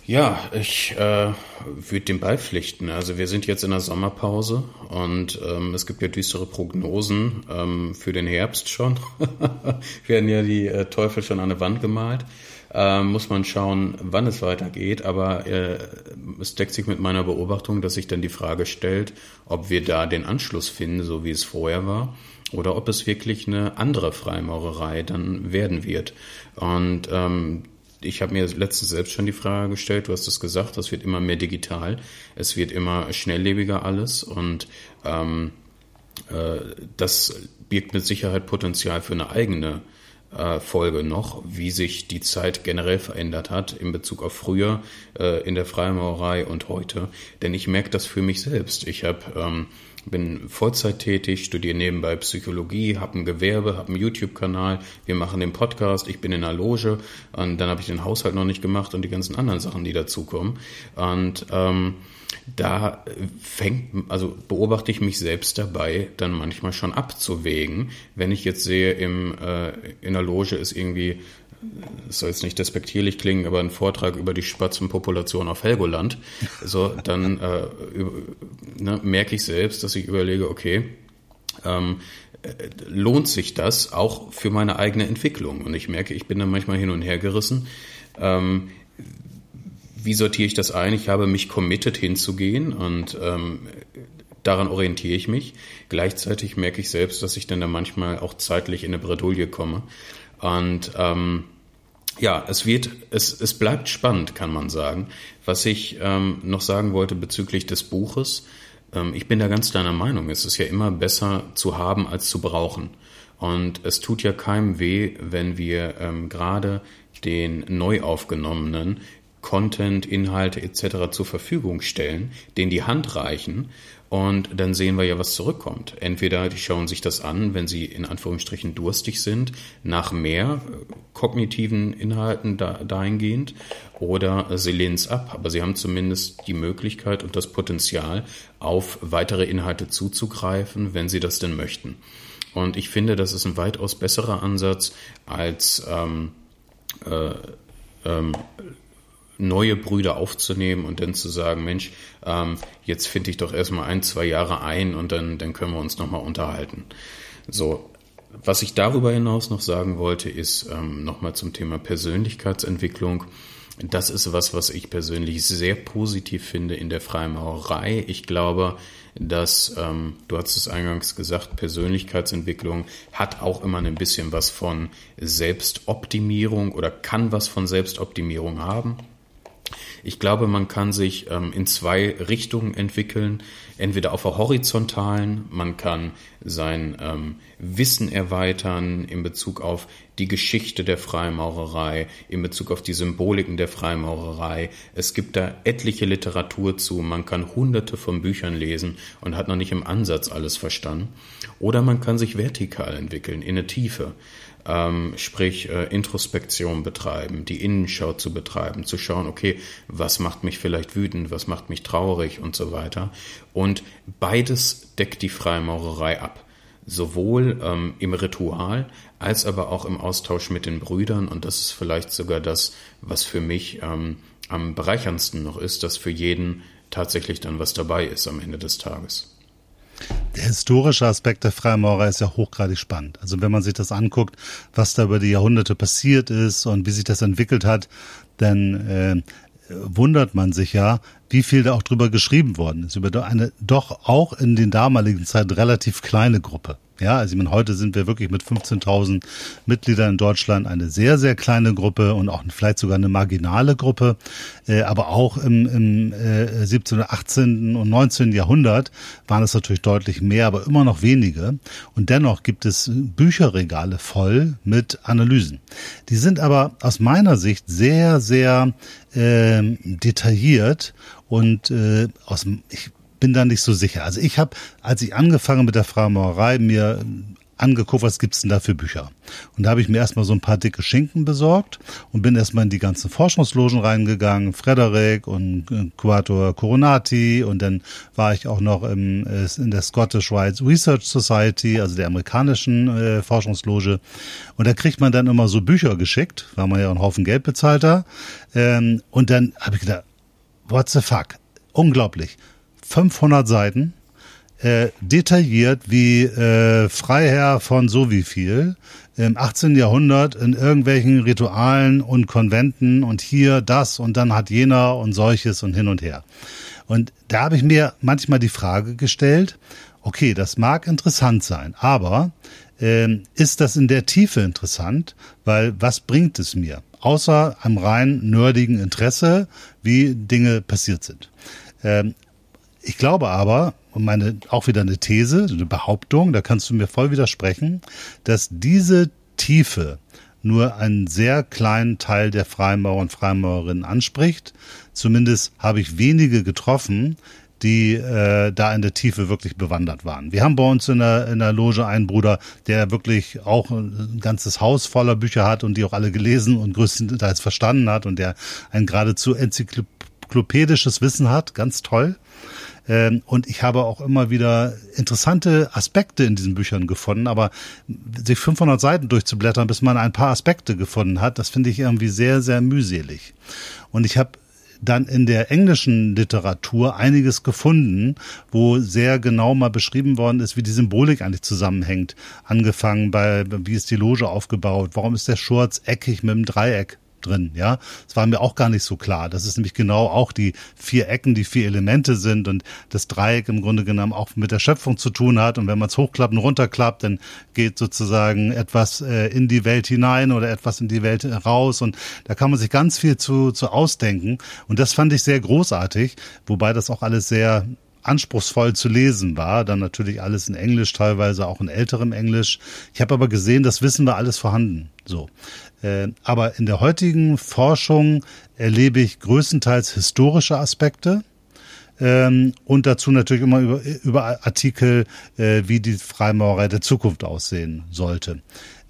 [SPEAKER 2] Ja, ich äh, würde dem beipflichten. Also wir sind jetzt in der Sommerpause und ähm, es gibt ja düstere Prognosen ähm, für den Herbst schon. werden ja die äh, Teufel schon an der Wand gemalt äh, muss man schauen, wann es weitergeht. Aber äh, es deckt sich mit meiner Beobachtung, dass sich dann die Frage stellt, ob wir da den Anschluss finden, so wie es vorher war, oder ob es wirklich eine andere Freimaurerei dann werden wird. Und ähm, ich habe mir letztens selbst schon die Frage gestellt, du hast es gesagt, das wird immer mehr digital, es wird immer schnelllebiger alles und ähm, äh, das birgt mit Sicherheit Potenzial für eine eigene Folge noch, wie sich die Zeit generell verändert hat in Bezug auf früher äh, in der Freimaurerei und heute. Denn ich merke das für mich selbst. Ich habe ähm, bin Vollzeit tätig, studiere nebenbei Psychologie, habe ein Gewerbe, habe einen YouTube-Kanal, wir machen den Podcast, ich bin in einer Loge und dann habe ich den Haushalt noch nicht gemacht und die ganzen anderen Sachen, die dazukommen. Und ähm, da fängt, also beobachte ich mich selbst dabei, dann manchmal schon abzuwägen, wenn ich jetzt sehe, im, äh, in der Loge ist irgendwie, es soll jetzt nicht despektierlich klingen, aber ein Vortrag über die Spatzenpopulation auf Helgoland, so, dann äh, ne, merke ich selbst, dass ich überlege, okay, ähm, lohnt sich das auch für meine eigene Entwicklung? Und ich merke, ich bin da manchmal hin und her gerissen. Ähm, wie sortiere ich das ein? Ich habe mich committed hinzugehen und ähm, daran orientiere ich mich. Gleichzeitig merke ich selbst, dass ich dann da manchmal auch zeitlich in eine Bredouille komme. Und ähm, ja, es wird, es, es bleibt spannend, kann man sagen. Was ich ähm, noch sagen wollte bezüglich des Buches, ähm, ich bin da ganz deiner Meinung. Es ist ja immer besser zu haben als zu brauchen. Und es tut ja keinem weh, wenn wir ähm, gerade den neu aufgenommenen Content, Inhalte etc. zur Verfügung stellen, den die Hand reichen und dann sehen wir ja, was zurückkommt. Entweder die schauen sich das an, wenn sie in Anführungsstrichen durstig sind, nach mehr äh, kognitiven Inhalten da, dahingehend, oder sie lehnen es ab. Aber sie haben zumindest die Möglichkeit und das Potenzial, auf weitere Inhalte zuzugreifen, wenn sie das denn möchten. Und ich finde, das ist ein weitaus besserer Ansatz als ähm, äh, ähm, neue Brüder aufzunehmen und dann zu sagen, Mensch, ähm, jetzt finde ich doch erstmal ein, zwei Jahre ein und dann, dann können wir uns nochmal unterhalten. So, was ich darüber hinaus noch sagen wollte, ist ähm, nochmal zum Thema Persönlichkeitsentwicklung. Das ist was, was ich persönlich sehr positiv finde in der Freimaurerei. Ich glaube, dass, ähm, du hast es eingangs gesagt, Persönlichkeitsentwicklung hat auch immer ein bisschen was von Selbstoptimierung oder kann was von Selbstoptimierung haben. Ich glaube, man kann sich ähm, in zwei Richtungen entwickeln. Entweder auf der horizontalen, man kann sein ähm, Wissen erweitern in Bezug auf die Geschichte der Freimaurerei, in Bezug auf die Symboliken der Freimaurerei. Es gibt da etliche Literatur zu. Man kann hunderte von Büchern lesen und hat noch nicht im Ansatz alles verstanden. Oder man kann sich vertikal entwickeln, in eine Tiefe. Ähm, sprich äh, Introspektion betreiben, die Innenschau zu betreiben, zu schauen, okay, was macht mich vielleicht wütend, was macht mich traurig und so weiter. Und beides deckt die Freimaurerei ab sowohl ähm, im Ritual als aber auch im Austausch mit den Brüdern. Und das ist vielleicht sogar das, was für mich ähm, am bereicherndsten noch ist, dass für jeden tatsächlich dann was dabei ist am Ende des Tages.
[SPEAKER 1] Der historische Aspekt der Freimaurer ist ja hochgradig spannend. Also wenn man sich das anguckt, was da über die Jahrhunderte passiert ist und wie sich das entwickelt hat, dann äh, wundert man sich ja, wie viel da auch drüber geschrieben worden ist, über eine doch auch in den damaligen Zeiten relativ kleine Gruppe. Ja, also ich meine, heute sind wir wirklich mit 15.000 Mitgliedern in Deutschland eine sehr, sehr kleine Gruppe und auch vielleicht sogar eine marginale Gruppe. Äh, aber auch im, im äh, 17., 18. und 19. Jahrhundert waren es natürlich deutlich mehr, aber immer noch wenige. Und dennoch gibt es Bücherregale voll mit Analysen. Die sind aber aus meiner Sicht sehr, sehr äh, detailliert und äh, aus ich bin da nicht so sicher. Also ich habe, als ich angefangen mit der Freimaurerei, mir angeguckt, was gibt's denn da für Bücher. Und da habe ich mir erstmal so ein paar dicke Schinken besorgt und bin erstmal in die ganzen Forschungslogen reingegangen, Frederik und Quator äh, Coronati und dann war ich auch noch im, in der Scottish Rights Research Society, also der amerikanischen äh, Forschungsloge. Und da kriegt man dann immer so Bücher geschickt, weil man ja einen Haufen Geld bezahlt hat. Ähm, und dann habe ich gedacht, what the fuck? Unglaublich. 500 Seiten, äh, detailliert, wie äh, Freiherr von so wie viel im 18. Jahrhundert in irgendwelchen Ritualen und Konventen und hier das und dann hat jener und solches und hin und her. Und da habe ich mir manchmal die Frage gestellt, okay, das mag interessant sein, aber äh, ist das in der Tiefe interessant? Weil was bringt es mir? Außer einem rein nerdigen Interesse, wie Dinge passiert sind. Ähm, ich glaube aber, und meine, auch wieder eine These, eine Behauptung, da kannst du mir voll widersprechen, dass diese Tiefe nur einen sehr kleinen Teil der Freimaurer und Freimaurerinnen anspricht. Zumindest habe ich wenige getroffen, die äh, da in der Tiefe wirklich bewandert waren. Wir haben bei uns in der, in der Loge einen Bruder, der wirklich auch ein ganzes Haus voller Bücher hat und die auch alle gelesen und größtenteils verstanden hat und der ein geradezu enzyklopädisches Wissen hat, ganz toll. Ähm, und ich habe auch immer wieder interessante Aspekte in diesen Büchern gefunden, aber sich 500 Seiten durchzublättern, bis man ein paar Aspekte gefunden hat, das finde ich irgendwie sehr, sehr mühselig. Und ich habe dann in der englischen Literatur einiges gefunden, wo sehr genau mal beschrieben worden ist, wie die Symbolik eigentlich zusammenhängt. Angefangen bei, wie ist die Loge aufgebaut? Warum ist der Schurz eckig mit dem Dreieck? Drin, ja. Das war mir auch gar nicht so klar. Das ist nämlich genau auch die vier Ecken, die vier Elemente sind und das Dreieck im Grunde genommen auch mit der Schöpfung zu tun hat. Und wenn man es hochklappt und runterklappt, dann geht sozusagen etwas äh, in die Welt hinein oder etwas in die Welt raus. Und da kann man sich ganz viel zu, zu ausdenken. Und das fand ich sehr großartig, wobei das auch alles sehr anspruchsvoll zu lesen war. Dann natürlich alles in Englisch, teilweise auch in älterem Englisch. Ich habe aber gesehen, das Wissen war alles vorhanden. So. Äh, aber in der heutigen Forschung erlebe ich größtenteils historische Aspekte. Ähm, und dazu natürlich immer über, über Artikel, äh, wie die Freimaurerei der Zukunft aussehen sollte.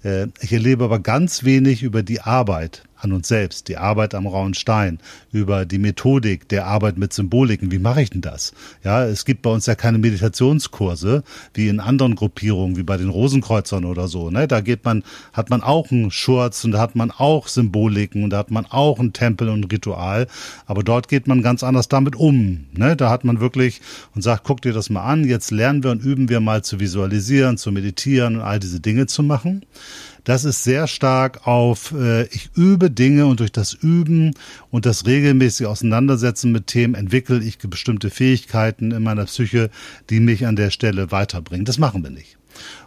[SPEAKER 1] Äh, ich erlebe aber ganz wenig über die Arbeit an uns selbst, die Arbeit am rauen Stein, über die Methodik der Arbeit mit Symboliken. Wie mache ich denn das? Ja, es gibt bei uns ja keine Meditationskurse wie in anderen Gruppierungen, wie bei den Rosenkreuzern oder so. Ne? Da geht man, hat man auch einen Schurz und da hat man auch Symboliken und da hat man auch einen Tempel und ein Ritual. Aber dort geht man ganz anders damit um. Ne? Da hat man wirklich und sagt, guck dir das mal an, jetzt lernen wir und üben wir mal zu visualisieren, zu meditieren und all diese Dinge zu machen. Das ist sehr stark auf, äh, ich übe Dinge und durch das Üben und das regelmäßige Auseinandersetzen mit Themen entwickle ich bestimmte Fähigkeiten in meiner Psyche, die mich an der Stelle weiterbringen. Das machen wir nicht.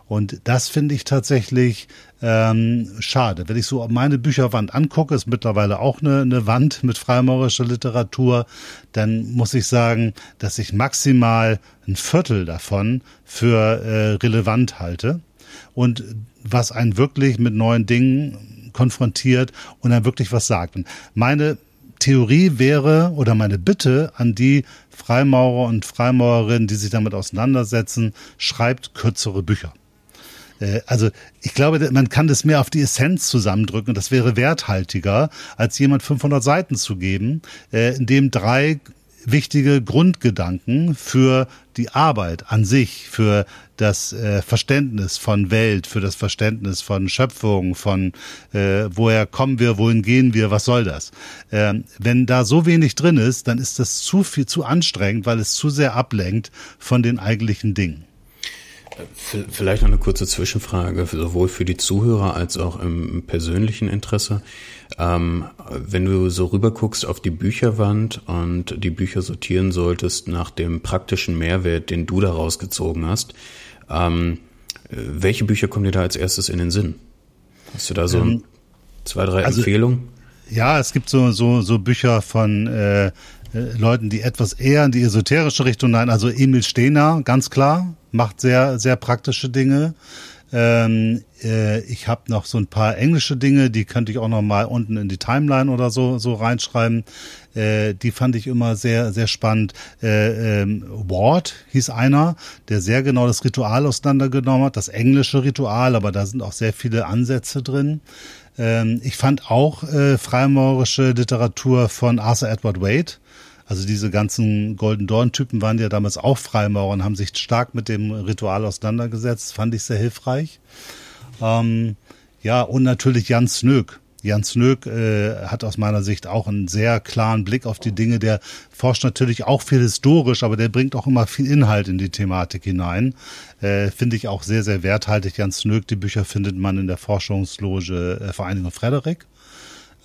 [SPEAKER 1] Und das finde ich tatsächlich ähm, schade. Wenn ich so meine Bücherwand angucke, ist mittlerweile auch eine, eine Wand mit freimaurerischer Literatur, dann muss ich sagen, dass ich maximal ein Viertel davon für äh, relevant halte. Und was einen wirklich mit neuen Dingen konfrontiert und dann wirklich was sagt. Und meine Theorie wäre oder meine Bitte an die Freimaurer und Freimaurerinnen, die sich damit auseinandersetzen, schreibt kürzere Bücher. Äh, also ich glaube, man kann das mehr auf die Essenz zusammendrücken das wäre werthaltiger, als jemand 500 Seiten zu geben, äh, in dem drei wichtige Grundgedanken für die Arbeit an sich, für das äh, Verständnis von Welt, für das Verständnis von Schöpfung, von äh, woher kommen wir, wohin gehen wir, was soll das? Ähm, wenn da so wenig drin ist, dann ist das zu viel, zu anstrengend, weil es zu sehr ablenkt von den eigentlichen Dingen.
[SPEAKER 2] Vielleicht noch eine kurze Zwischenfrage, sowohl für die Zuhörer als auch im persönlichen Interesse. Ähm, wenn du so rüberguckst auf die Bücherwand und die Bücher sortieren solltest nach dem praktischen Mehrwert, den du daraus gezogen hast, ähm, welche Bücher kommen dir da als erstes in den Sinn? Hast du da so ähm, zwei, drei also, Empfehlungen?
[SPEAKER 1] Ja, es gibt so, so, so Bücher von äh, äh, Leuten, die etwas eher in die esoterische Richtung nein, also Emil Stehner, ganz klar, macht sehr, sehr praktische Dinge. Ähm, äh, ich habe noch so ein paar englische Dinge, die könnte ich auch noch mal unten in die Timeline oder so so reinschreiben. Äh, die fand ich immer sehr sehr spannend. Äh, ähm, Ward hieß einer, der sehr genau das Ritual auseinandergenommen hat, das englische Ritual, aber da sind auch sehr viele Ansätze drin. Ähm, ich fand auch äh, freimaurische Literatur von Arthur Edward Wade also diese ganzen Golden Dawn-Typen waren ja damals auch Freimaurer und haben sich stark mit dem Ritual auseinandergesetzt. Fand ich sehr hilfreich. Ähm, ja, und natürlich Jan Snöck. Jan Snöck äh, hat aus meiner Sicht auch einen sehr klaren Blick auf die Dinge. Der forscht natürlich auch viel historisch, aber der bringt auch immer viel Inhalt in die Thematik hinein. Äh, Finde ich auch sehr, sehr werthaltig. Jan Snöck, die Bücher findet man in der Forschungsloge äh, Vereinigung Frederik.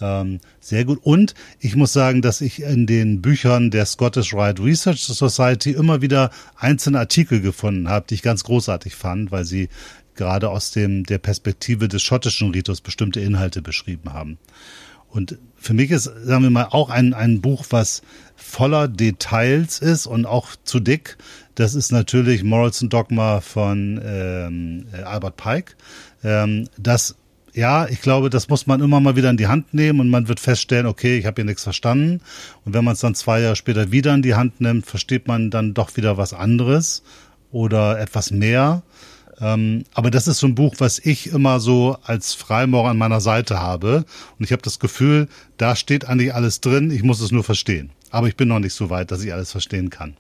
[SPEAKER 1] Ähm, sehr gut. Und ich muss sagen, dass ich in den Büchern der Scottish Rite Research Society immer wieder einzelne Artikel gefunden habe, die ich ganz großartig fand, weil sie gerade aus dem, der Perspektive des schottischen Ritus bestimmte Inhalte beschrieben haben. Und für mich ist, sagen wir mal, auch ein, ein Buch, was voller Details ist und auch zu dick. Das ist natürlich Morals and Dogma von ähm, Albert Pike. Ähm, das ja, ich glaube, das muss man immer mal wieder in die Hand nehmen und man wird feststellen, okay, ich habe hier nichts verstanden. Und wenn man es dann zwei Jahre später wieder in die Hand nimmt, versteht man dann doch wieder was anderes oder etwas mehr. Ähm, aber das ist so ein Buch, was ich immer so als Freimaurer an meiner Seite habe. Und ich habe das Gefühl, da steht eigentlich alles drin, ich muss es nur verstehen. Aber ich bin noch nicht so weit, dass ich alles verstehen kann.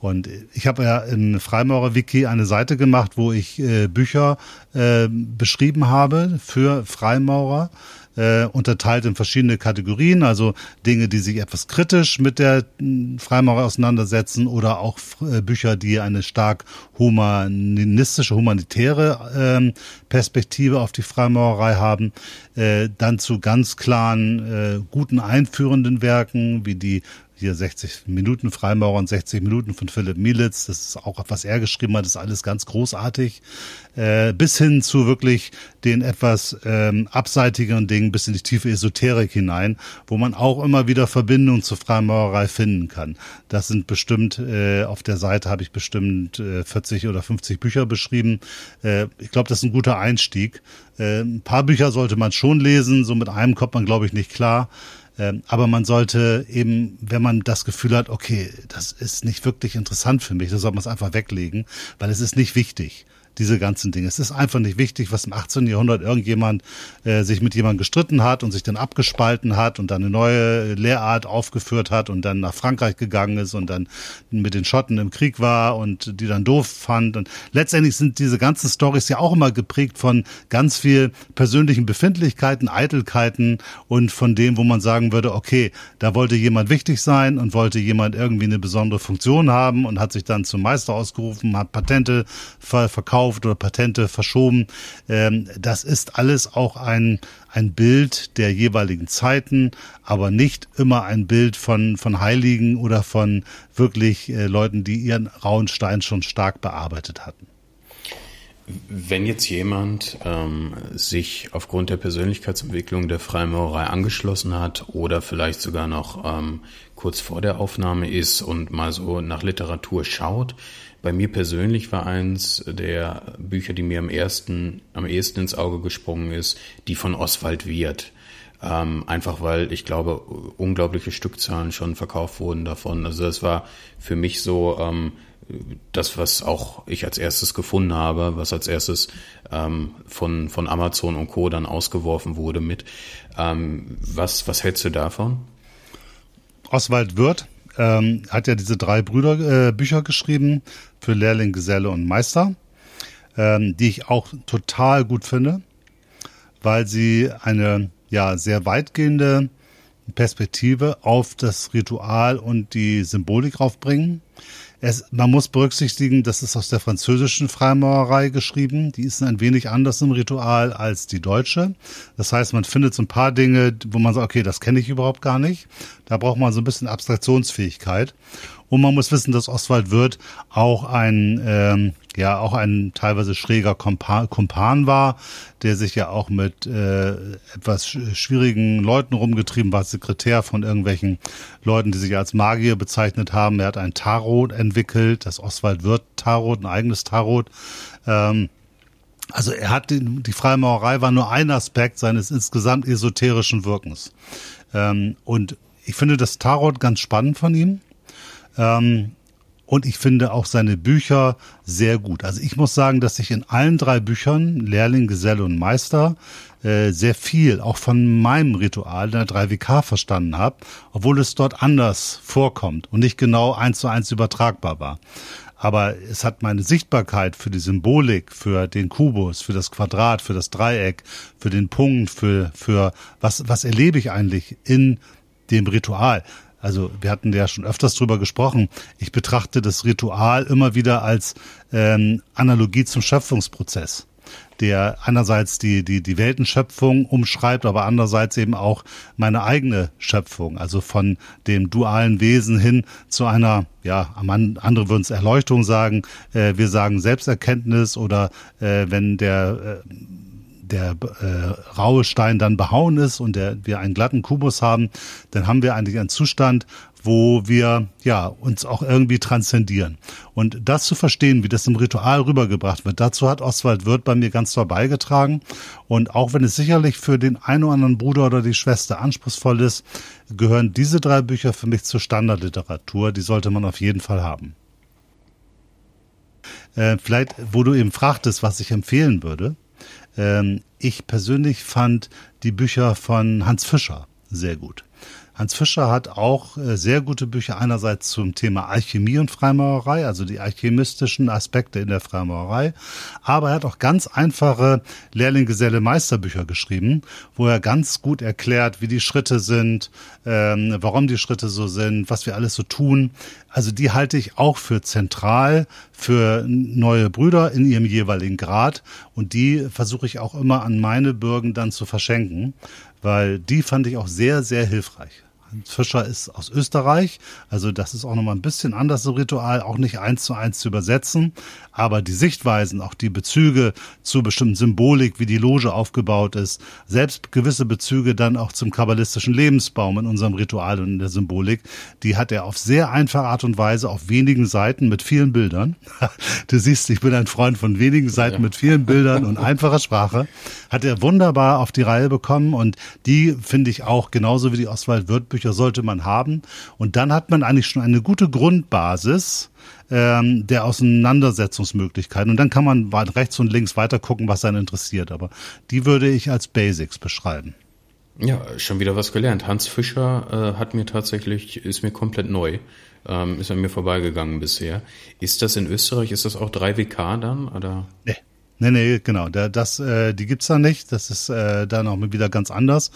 [SPEAKER 1] Und ich habe ja in Freimaurer-Wiki eine Seite gemacht, wo ich äh, Bücher äh, beschrieben habe für Freimaurer, äh, unterteilt in verschiedene Kategorien, also Dinge, die sich etwas kritisch mit der hm, Freimaurer auseinandersetzen oder auch äh, Bücher, die eine stark humanistische, humanitäre äh, Perspektive auf die Freimaurerei haben, äh, dann zu ganz klaren, äh, guten einführenden Werken, wie die hier 60 Minuten Freimaurer und 60 Minuten von Philipp Mielitz, das ist auch, was er geschrieben hat, ist alles ganz großartig, äh, bis hin zu wirklich den etwas ähm, abseitigeren Dingen, bis in die tiefe Esoterik hinein, wo man auch immer wieder Verbindungen zur Freimaurerei finden kann. Das sind bestimmt, äh, auf der Seite habe ich bestimmt äh, 40 oder 50 Bücher beschrieben. Äh, ich glaube, das ist ein guter Einstieg. Äh, ein paar Bücher sollte man schon lesen, so mit einem kommt man, glaube ich, nicht klar. Ähm, aber man sollte eben, wenn man das Gefühl hat, okay, das ist nicht wirklich interessant für mich, dann soll man es einfach weglegen, weil es ist nicht wichtig diese ganzen Dinge. Es ist einfach nicht wichtig, was im 18. Jahrhundert irgendjemand äh, sich mit jemandem gestritten hat und sich dann abgespalten hat und dann eine neue Lehrart aufgeführt hat und dann nach Frankreich gegangen ist und dann mit den Schotten im Krieg war und die dann doof fand. Und letztendlich sind diese ganzen Stories ja auch immer geprägt von ganz viel persönlichen Befindlichkeiten, Eitelkeiten und von dem, wo man sagen würde, okay, da wollte jemand wichtig sein und wollte jemand irgendwie eine besondere Funktion haben und hat sich dann zum Meister ausgerufen, hat Patente verkauft gekauft oder Patente verschoben. Ähm, das ist alles auch ein, ein Bild der jeweiligen Zeiten, aber nicht immer ein Bild von, von Heiligen oder von wirklich äh, Leuten, die ihren rauen Stein schon stark bearbeitet hatten.
[SPEAKER 2] Wenn jetzt jemand ähm, sich aufgrund der Persönlichkeitsentwicklung der Freimaurerei angeschlossen hat oder vielleicht sogar noch ähm, kurz vor der Aufnahme ist und mal so nach Literatur schaut, bei mir persönlich war eins der Bücher, die mir am ersten, am ehesten ins Auge gesprungen ist, die von Oswald Wirth. Ähm, einfach weil ich glaube, unglaubliche Stückzahlen schon verkauft wurden davon. Also das war für mich so ähm, das, was auch ich als erstes gefunden habe, was als erstes ähm, von, von Amazon und Co. dann ausgeworfen wurde mit. Ähm, was, was hältst du davon?
[SPEAKER 1] Oswald Wirth ähm, hat ja diese drei Brüder äh, Bücher geschrieben für Lehrling, Geselle und Meister, ähm, die ich auch total gut finde, weil sie eine ja sehr weitgehende Perspektive auf das Ritual und die Symbolik raufbringen. Es, man muss berücksichtigen, das ist aus der französischen Freimaurerei geschrieben. Die ist ein wenig anders im Ritual als die deutsche. Das heißt, man findet so ein paar Dinge, wo man sagt, okay, das kenne ich überhaupt gar nicht. Da braucht man so ein bisschen Abstraktionsfähigkeit. Und man muss wissen, dass Oswald Wirth auch ein, ähm, ja, auch ein teilweise schräger Kumpan, Kumpan war, der sich ja auch mit äh, etwas schwierigen Leuten rumgetrieben war, Sekretär von irgendwelchen Leuten, die sich als Magier bezeichnet haben. Er hat ein Tarot entwickelt, das Oswald Wirth Tarot, ein eigenes Tarot. Ähm, also er hat die, die Freimaurerei war nur ein Aspekt seines insgesamt esoterischen Wirkens. Ähm, und ich finde das Tarot ganz spannend von ihm. Ähm, und ich finde auch seine Bücher sehr gut. Also ich muss sagen, dass ich in allen drei Büchern, Lehrling, Geselle und Meister, äh, sehr viel auch von meinem Ritual der 3WK verstanden habe, obwohl es dort anders vorkommt und nicht genau eins zu eins übertragbar war. Aber es hat meine Sichtbarkeit für die Symbolik, für den Kubus, für das Quadrat, für das Dreieck, für den Punkt, für, für was, was erlebe ich eigentlich in dem Ritual also wir hatten ja schon öfters drüber gesprochen, ich betrachte das Ritual immer wieder als ähm, Analogie zum Schöpfungsprozess der einerseits die, die, die Weltenschöpfung umschreibt, aber andererseits eben auch meine eigene Schöpfung, also von dem dualen Wesen hin zu einer, ja, andere würden es Erleuchtung sagen, äh, wir sagen Selbsterkenntnis oder äh, wenn der äh, der äh, raue Stein dann behauen ist und der, wir einen glatten Kubus haben, dann haben wir eigentlich einen Zustand, wo wir ja uns auch irgendwie transzendieren. Und das zu verstehen, wie das im Ritual rübergebracht wird, dazu hat Oswald Wirth bei mir ganz toll beigetragen. Und auch wenn es sicherlich für den einen oder anderen Bruder oder die Schwester anspruchsvoll ist, gehören diese drei Bücher für mich zur Standardliteratur. Die sollte man auf jeden Fall haben. Äh, vielleicht, wo du eben fragtest, was ich empfehlen würde. Ähm, ich persönlich fand die Bücher von Hans Fischer sehr gut. Hans Fischer hat auch äh, sehr gute Bücher einerseits zum Thema Alchemie und Freimaurerei, also die alchemistischen Aspekte in der Freimaurerei, aber er hat auch ganz einfache Lehrling-Geselle Meisterbücher geschrieben, wo er ganz gut erklärt, wie die Schritte sind, ähm, warum die Schritte so sind, was wir alles so tun. Also die halte ich auch für zentral für neue Brüder in ihrem jeweiligen Grad und die versuche ich auch immer an meine Bürgen dann zu verschenken, weil die fand ich auch sehr, sehr hilfreich. Hans Fischer ist aus Österreich, also das ist auch nochmal ein bisschen anders so Ritual, auch nicht eins zu eins zu übersetzen, aber die Sichtweisen, auch die Bezüge zu bestimmten Symbolik, wie die Loge aufgebaut ist, selbst gewisse Bezüge dann auch zum kabbalistischen Lebensbaum in unserem Ritual und in der Symbolik, die hat er auf sehr einfache Art und Weise auf wenigen Seiten mit vielen Bildern. Du siehst, ich bin ein Freund von wenigen Seiten ja. mit vielen Bildern und einfacher Sprache. Hat er wunderbar auf die Reihe bekommen und die finde ich auch genauso wie die Oswald Wirth Bücher sollte man haben. Und dann hat man eigentlich schon eine gute Grundbasis ähm, der Auseinandersetzungsmöglichkeiten. Und dann kann man rechts und links weiter gucken, was einen interessiert. Aber die würde ich als Basics beschreiben.
[SPEAKER 2] Ja, schon wieder was gelernt. Hans Fischer äh, hat mir tatsächlich, ist mir komplett neu, ähm, ist an mir vorbeigegangen bisher. Ist das in Österreich, ist das auch 3WK dann? Oder?
[SPEAKER 1] Nee. Nee, nee, genau. Da, das, äh, die gibt's da nicht. Das ist äh, dann auch wieder ganz anders.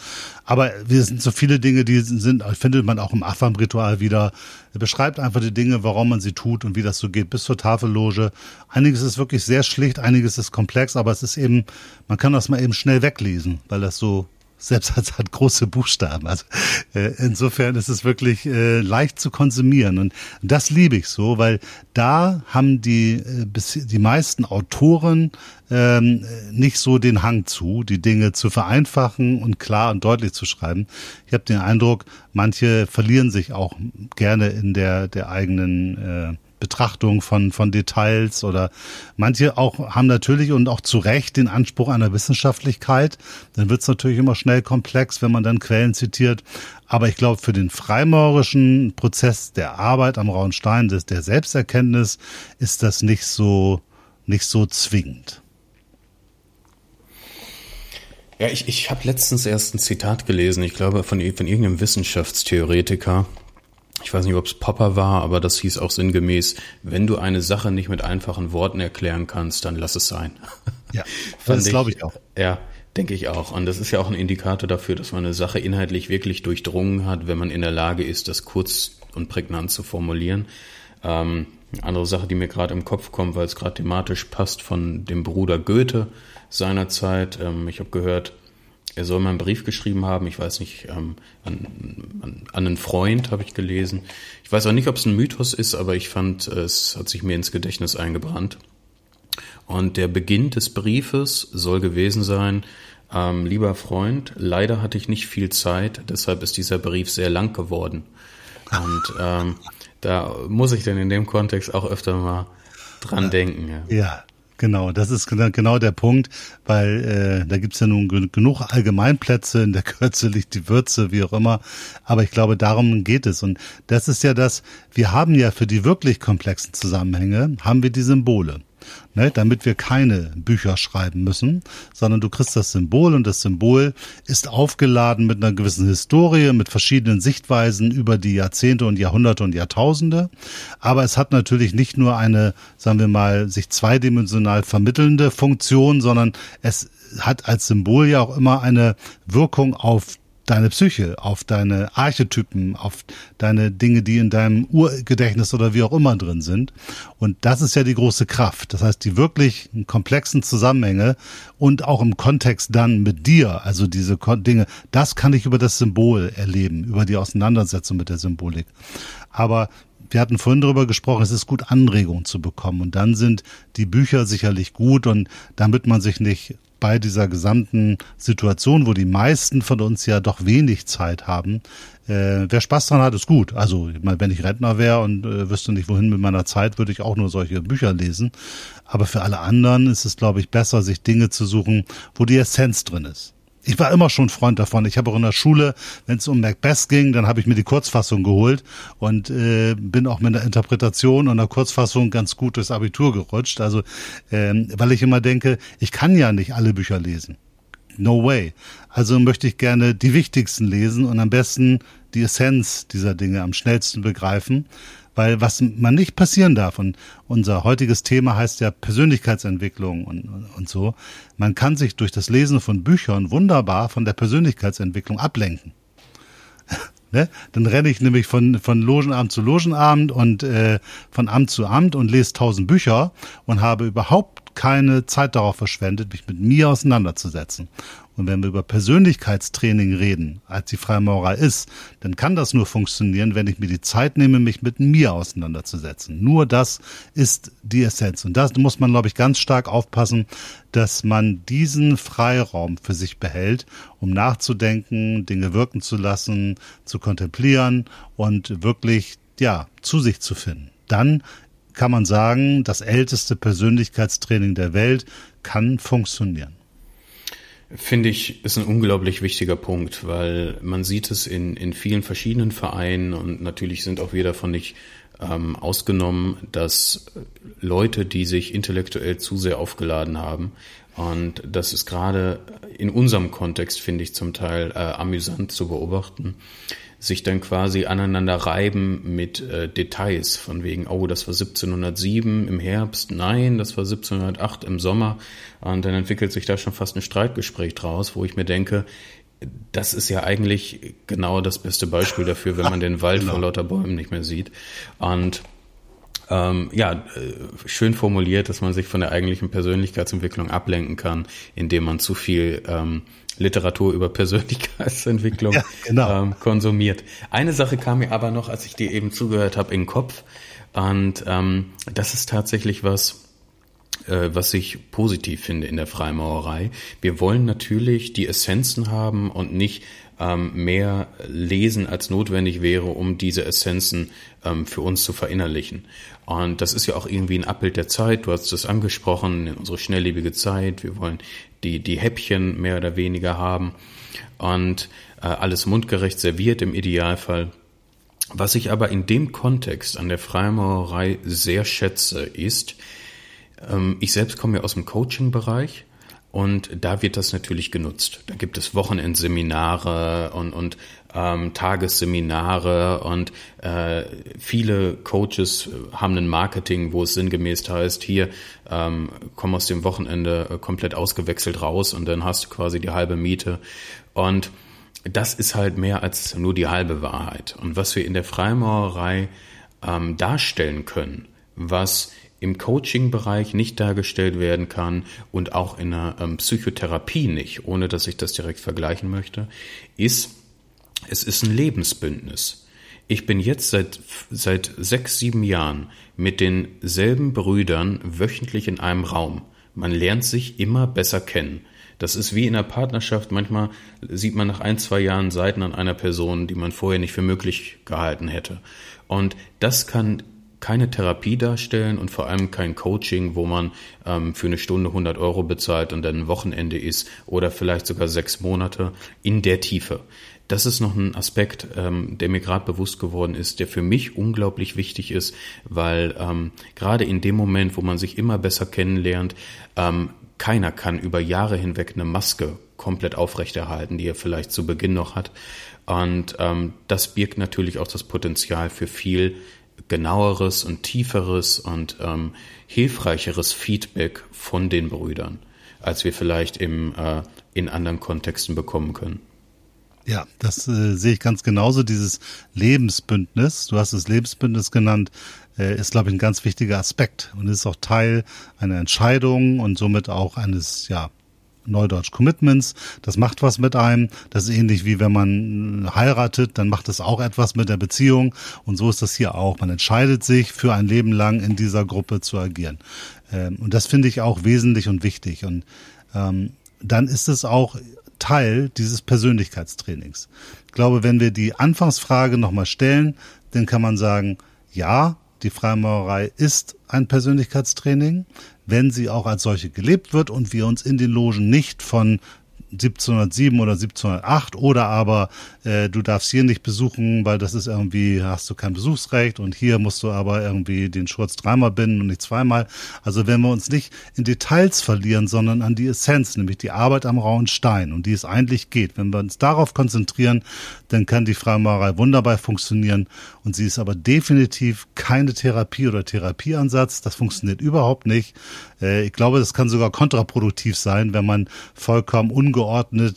[SPEAKER 1] Aber wir sind so viele Dinge, die sind, findet man auch im Afam-Ritual wieder. Er beschreibt einfach die Dinge, warum man sie tut und wie das so geht, bis zur Tafelloge. Einiges ist wirklich sehr schlicht, einiges ist komplex, aber es ist eben, man kann das mal eben schnell weglesen, weil das so Selbstsatz hat große Buchstaben. Also äh, insofern ist es wirklich äh, leicht zu konsumieren und das liebe ich so, weil da haben die äh, die meisten Autoren ähm, nicht so den Hang zu, die Dinge zu vereinfachen und klar und deutlich zu schreiben. Ich habe den Eindruck, manche verlieren sich auch gerne in der der eigenen äh, Betrachtung von, von Details oder manche auch haben natürlich und auch zu Recht den Anspruch einer Wissenschaftlichkeit. Dann wird es natürlich immer schnell komplex, wenn man dann Quellen zitiert. Aber ich glaube, für den freimaurischen Prozess der Arbeit am rauen Stein, des, der Selbsterkenntnis, ist das nicht so, nicht so zwingend.
[SPEAKER 2] Ja, ich, ich habe letztens erst ein Zitat gelesen, ich glaube von, von irgendeinem Wissenschaftstheoretiker, ich weiß nicht, ob es Popper war, aber das hieß auch sinngemäß, wenn du eine Sache nicht mit einfachen Worten erklären kannst, dann lass es sein.
[SPEAKER 1] Ja, das glaube ich auch.
[SPEAKER 2] Ja, denke ich auch. Und das ist ja auch ein Indikator dafür, dass man eine Sache inhaltlich wirklich durchdrungen hat, wenn man in der Lage ist, das kurz und prägnant zu formulieren. Ähm, andere Sache, die mir gerade im Kopf kommt, weil es gerade thematisch passt, von dem Bruder Goethe seinerzeit. Ähm, ich habe gehört, er soll mal einen Brief geschrieben haben, ich weiß nicht, ähm, an, an, an einen Freund habe ich gelesen. Ich weiß auch nicht, ob es ein Mythos ist, aber ich fand, es hat sich mir ins Gedächtnis eingebrannt. Und der Beginn des Briefes soll gewesen sein, ähm, lieber Freund, leider hatte ich nicht viel Zeit, deshalb ist dieser Brief sehr lang geworden. Und ähm, da muss ich dann in dem Kontext auch öfter mal dran denken.
[SPEAKER 1] Ja. ja. Genau, das ist genau der Punkt, weil äh, da gibt's ja nun genug Allgemeinplätze, in der Kürze liegt die Würze, wie auch immer. Aber ich glaube, darum geht es. Und das ist ja das, wir haben ja für die wirklich komplexen Zusammenhänge, haben wir die Symbole ne, damit wir keine Bücher schreiben müssen, sondern du kriegst das Symbol und das Symbol ist aufgeladen mit einer gewissen Historie, mit verschiedenen Sichtweisen über die Jahrzehnte und Jahrhunderte und Jahrtausende. Aber es hat natürlich nicht nur eine, sagen wir mal, sich zweidimensional vermittelnde Funktion, sondern es hat als Symbol ja auch immer eine Wirkung auf deine Psyche, auf deine Archetypen, auf deine Dinge, die in deinem Urgedächtnis oder wie auch immer drin sind. Und das ist ja die große Kraft. Das heißt, die wirklich komplexen Zusammenhänge und auch im Kontext dann mit dir, also diese Dinge, das kann ich über das Symbol erleben, über die Auseinandersetzung mit der Symbolik. Aber wir hatten vorhin darüber gesprochen, es ist gut, Anregungen zu bekommen. Und dann sind die Bücher sicherlich gut und damit man sich nicht bei dieser gesamten Situation, wo die meisten von uns ja doch wenig Zeit haben. Äh, wer Spaß dran hat, ist gut. Also, ich meine, wenn ich Rentner wäre und äh, wüsste nicht, wohin mit meiner Zeit, würde ich auch nur solche Bücher lesen. Aber für alle anderen ist es, glaube ich, besser, sich Dinge zu suchen, wo die Essenz drin ist ich war immer schon Freund davon. Ich habe auch in der Schule, wenn es um Macbeth ging, dann habe ich mir die Kurzfassung geholt und äh, bin auch mit der Interpretation und der Kurzfassung ganz gut durchs Abitur gerutscht. Also, ähm, weil ich immer denke, ich kann ja nicht alle Bücher lesen. No way. Also möchte ich gerne die wichtigsten lesen und am besten die Essenz dieser Dinge am schnellsten begreifen. Weil was man nicht passieren darf, und unser heutiges Thema heißt ja Persönlichkeitsentwicklung und, und so, man kann sich durch das Lesen von Büchern wunderbar von der Persönlichkeitsentwicklung ablenken. Ne? Dann renne ich nämlich von, von Logenabend zu Logenabend und äh, von Amt zu Amt und lese tausend Bücher und habe überhaupt keine Zeit darauf verschwendet, mich mit mir auseinanderzusetzen. Und wenn wir über Persönlichkeitstraining reden, als die Freimaurer ist, dann kann das nur funktionieren, wenn ich mir die Zeit nehme, mich mit mir auseinanderzusetzen. Nur das ist die Essenz. Und da muss man, glaube ich, ganz stark aufpassen, dass man diesen Freiraum für sich behält, um nachzudenken, Dinge wirken zu lassen, zu kontemplieren und wirklich, ja, zu sich zu finden. Dann kann man sagen, das älteste Persönlichkeitstraining der Welt kann funktionieren.
[SPEAKER 2] Finde ich, ist ein unglaublich wichtiger Punkt, weil man sieht es in, in vielen verschiedenen Vereinen und natürlich sind auch wir davon nicht ähm, ausgenommen, dass Leute, die sich intellektuell zu sehr aufgeladen haben, und das ist gerade in unserem Kontext, finde ich, zum Teil äh, amüsant zu beobachten, sich dann quasi aneinander reiben mit äh, Details von wegen, oh, das war 1707 im Herbst, nein, das war 1708 im Sommer und dann entwickelt sich da schon fast ein Streitgespräch draus, wo ich mir denke, das ist ja eigentlich genau das beste Beispiel dafür, wenn man den Wald genau. vor lauter Bäumen nicht mehr sieht und ähm, ja, äh, schön formuliert, dass man sich von der eigentlichen Persönlichkeitsentwicklung ablenken kann, indem man zu viel ähm, Literatur über Persönlichkeitsentwicklung ja, genau. ähm, konsumiert. Eine Sache kam mir aber noch, als ich dir eben zugehört habe, in den Kopf. Und ähm, das ist tatsächlich was, äh, was ich positiv finde in der Freimaurerei. Wir wollen natürlich die Essenzen haben und nicht ähm, mehr lesen, als notwendig wäre, um diese Essenzen ähm, für uns zu verinnerlichen. Und das ist ja auch irgendwie ein Abbild der Zeit. Du hast es angesprochen, unsere schnelllebige Zeit. Wir wollen die, die Häppchen mehr oder weniger haben und äh, alles mundgerecht serviert im Idealfall. Was ich aber in dem Kontext an der Freimaurerei sehr schätze, ist, ähm, ich selbst komme ja aus dem Coaching-Bereich und da wird das natürlich genutzt. Da gibt es Wochenendseminare und, und ähm, Tagesseminare und äh, viele Coaches haben ein Marketing, wo es sinngemäß heißt, hier ähm, komm aus dem Wochenende äh, komplett ausgewechselt raus und dann hast du quasi die halbe Miete. Und das ist halt mehr als nur die halbe Wahrheit. Und was wir in der Freimaurerei ähm, darstellen können, was im Coaching-Bereich nicht dargestellt werden kann und auch in der ähm, Psychotherapie nicht, ohne dass ich das direkt vergleichen möchte, ist, es ist ein Lebensbündnis. Ich bin jetzt seit, seit sechs, sieben Jahren mit denselben Brüdern wöchentlich in einem Raum. Man lernt sich immer besser kennen. Das ist wie in einer Partnerschaft. Manchmal sieht man nach ein, zwei Jahren Seiten an einer Person, die man vorher nicht für möglich gehalten hätte. Und das kann keine Therapie darstellen und vor allem kein Coaching, wo man ähm, für eine Stunde 100 Euro bezahlt und dann ein Wochenende ist oder vielleicht sogar sechs Monate in der Tiefe. Das ist noch ein Aspekt, ähm, der mir gerade bewusst geworden ist, der für mich unglaublich wichtig ist, weil ähm, gerade in dem Moment, wo man sich immer besser kennenlernt, ähm, keiner kann über Jahre hinweg eine Maske komplett aufrechterhalten, die er vielleicht zu Beginn noch hat. Und ähm, das birgt natürlich auch das Potenzial für viel genaueres und tieferes und ähm, hilfreicheres Feedback von den Brüdern, als wir vielleicht im, äh, in anderen Kontexten bekommen können.
[SPEAKER 1] Ja, das äh, sehe ich ganz genauso. Dieses Lebensbündnis, du hast es Lebensbündnis genannt, äh, ist, glaube ich, ein ganz wichtiger Aspekt und ist auch Teil einer Entscheidung und somit auch eines ja, Neudeutsch Commitments. Das macht was mit einem. Das ist ähnlich wie wenn man heiratet, dann macht es auch etwas mit der Beziehung. Und so ist das hier auch. Man entscheidet sich für ein Leben lang in dieser Gruppe zu agieren. Ähm, und das finde ich auch wesentlich und wichtig. Und ähm, dann ist es auch Teil dieses Persönlichkeitstrainings. Ich glaube, wenn wir die Anfangsfrage nochmal stellen, dann kann man sagen, ja, die Freimaurerei ist ein Persönlichkeitstraining wenn sie auch als solche gelebt wird und wir uns in den Logen nicht von 1707 oder 1708 oder aber äh, du darfst hier nicht besuchen, weil das ist irgendwie, hast du kein Besuchsrecht und hier musst du aber irgendwie den Schurz dreimal binden und nicht zweimal. Also wenn wir uns nicht in Details verlieren, sondern an die Essenz, nämlich die Arbeit am rauen Stein, um die es eigentlich geht, wenn wir uns darauf konzentrieren, dann kann die Freimaurerei wunderbar funktionieren und sie ist aber definitiv keine Therapie oder Therapieansatz. Das funktioniert überhaupt nicht. Äh, ich glaube, das kann sogar kontraproduktiv sein, wenn man vollkommen ungeordnet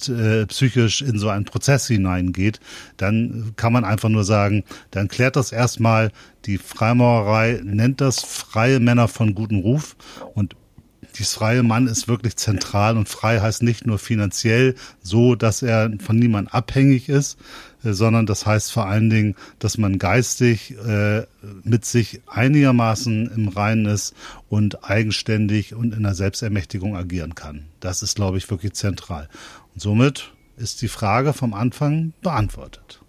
[SPEAKER 1] äh, psychisch in so einen Prozess hineingeht. Dann kann man einfach nur sagen, dann klärt das erstmal. Die Freimaurerei nennt das freie Männer von gutem Ruf und dieses freie Mann ist wirklich zentral und frei heißt nicht nur finanziell so, dass er von niemand abhängig ist, sondern das heißt vor allen Dingen, dass man geistig äh, mit sich einigermaßen im Reinen ist und eigenständig und in der Selbstermächtigung agieren kann. Das ist, glaube ich, wirklich zentral. Und somit ist die Frage vom Anfang beantwortet.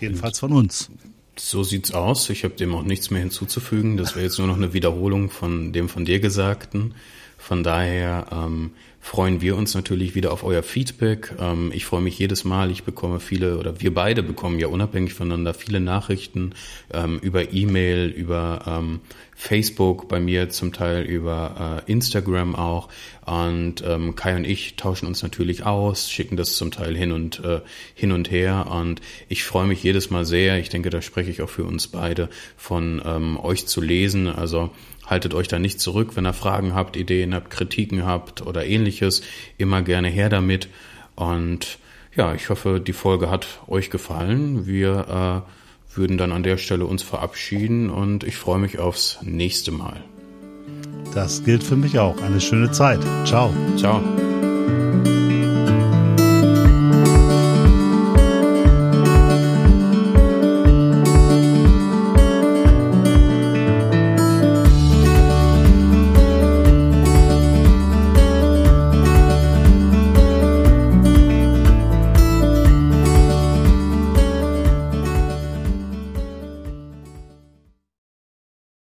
[SPEAKER 1] Jedenfalls von uns.
[SPEAKER 2] So sieht's aus. Ich habe dem auch nichts mehr hinzuzufügen. Das wäre jetzt nur noch eine Wiederholung von dem von dir Gesagten. Von daher ähm, freuen wir uns natürlich wieder auf euer Feedback. Ähm, ich freue mich jedes Mal. Ich bekomme viele oder wir beide bekommen ja unabhängig voneinander viele Nachrichten ähm, über E-Mail, über ähm, Facebook, bei mir zum Teil über äh, Instagram auch. Und ähm, Kai und ich tauschen uns natürlich aus, schicken das zum Teil hin und äh, hin und her. Und ich freue mich jedes Mal sehr. Ich denke, da spreche ich auch für uns beide von ähm, euch zu lesen. Also Haltet euch da nicht zurück, wenn ihr Fragen habt, Ideen habt, Kritiken habt oder ähnliches. Immer gerne her damit. Und ja, ich hoffe, die Folge hat euch gefallen. Wir, äh, würden dann an der Stelle uns verabschieden und ich freue mich aufs nächste Mal.
[SPEAKER 1] Das gilt für mich auch. Eine schöne Zeit. Ciao.
[SPEAKER 2] Ciao.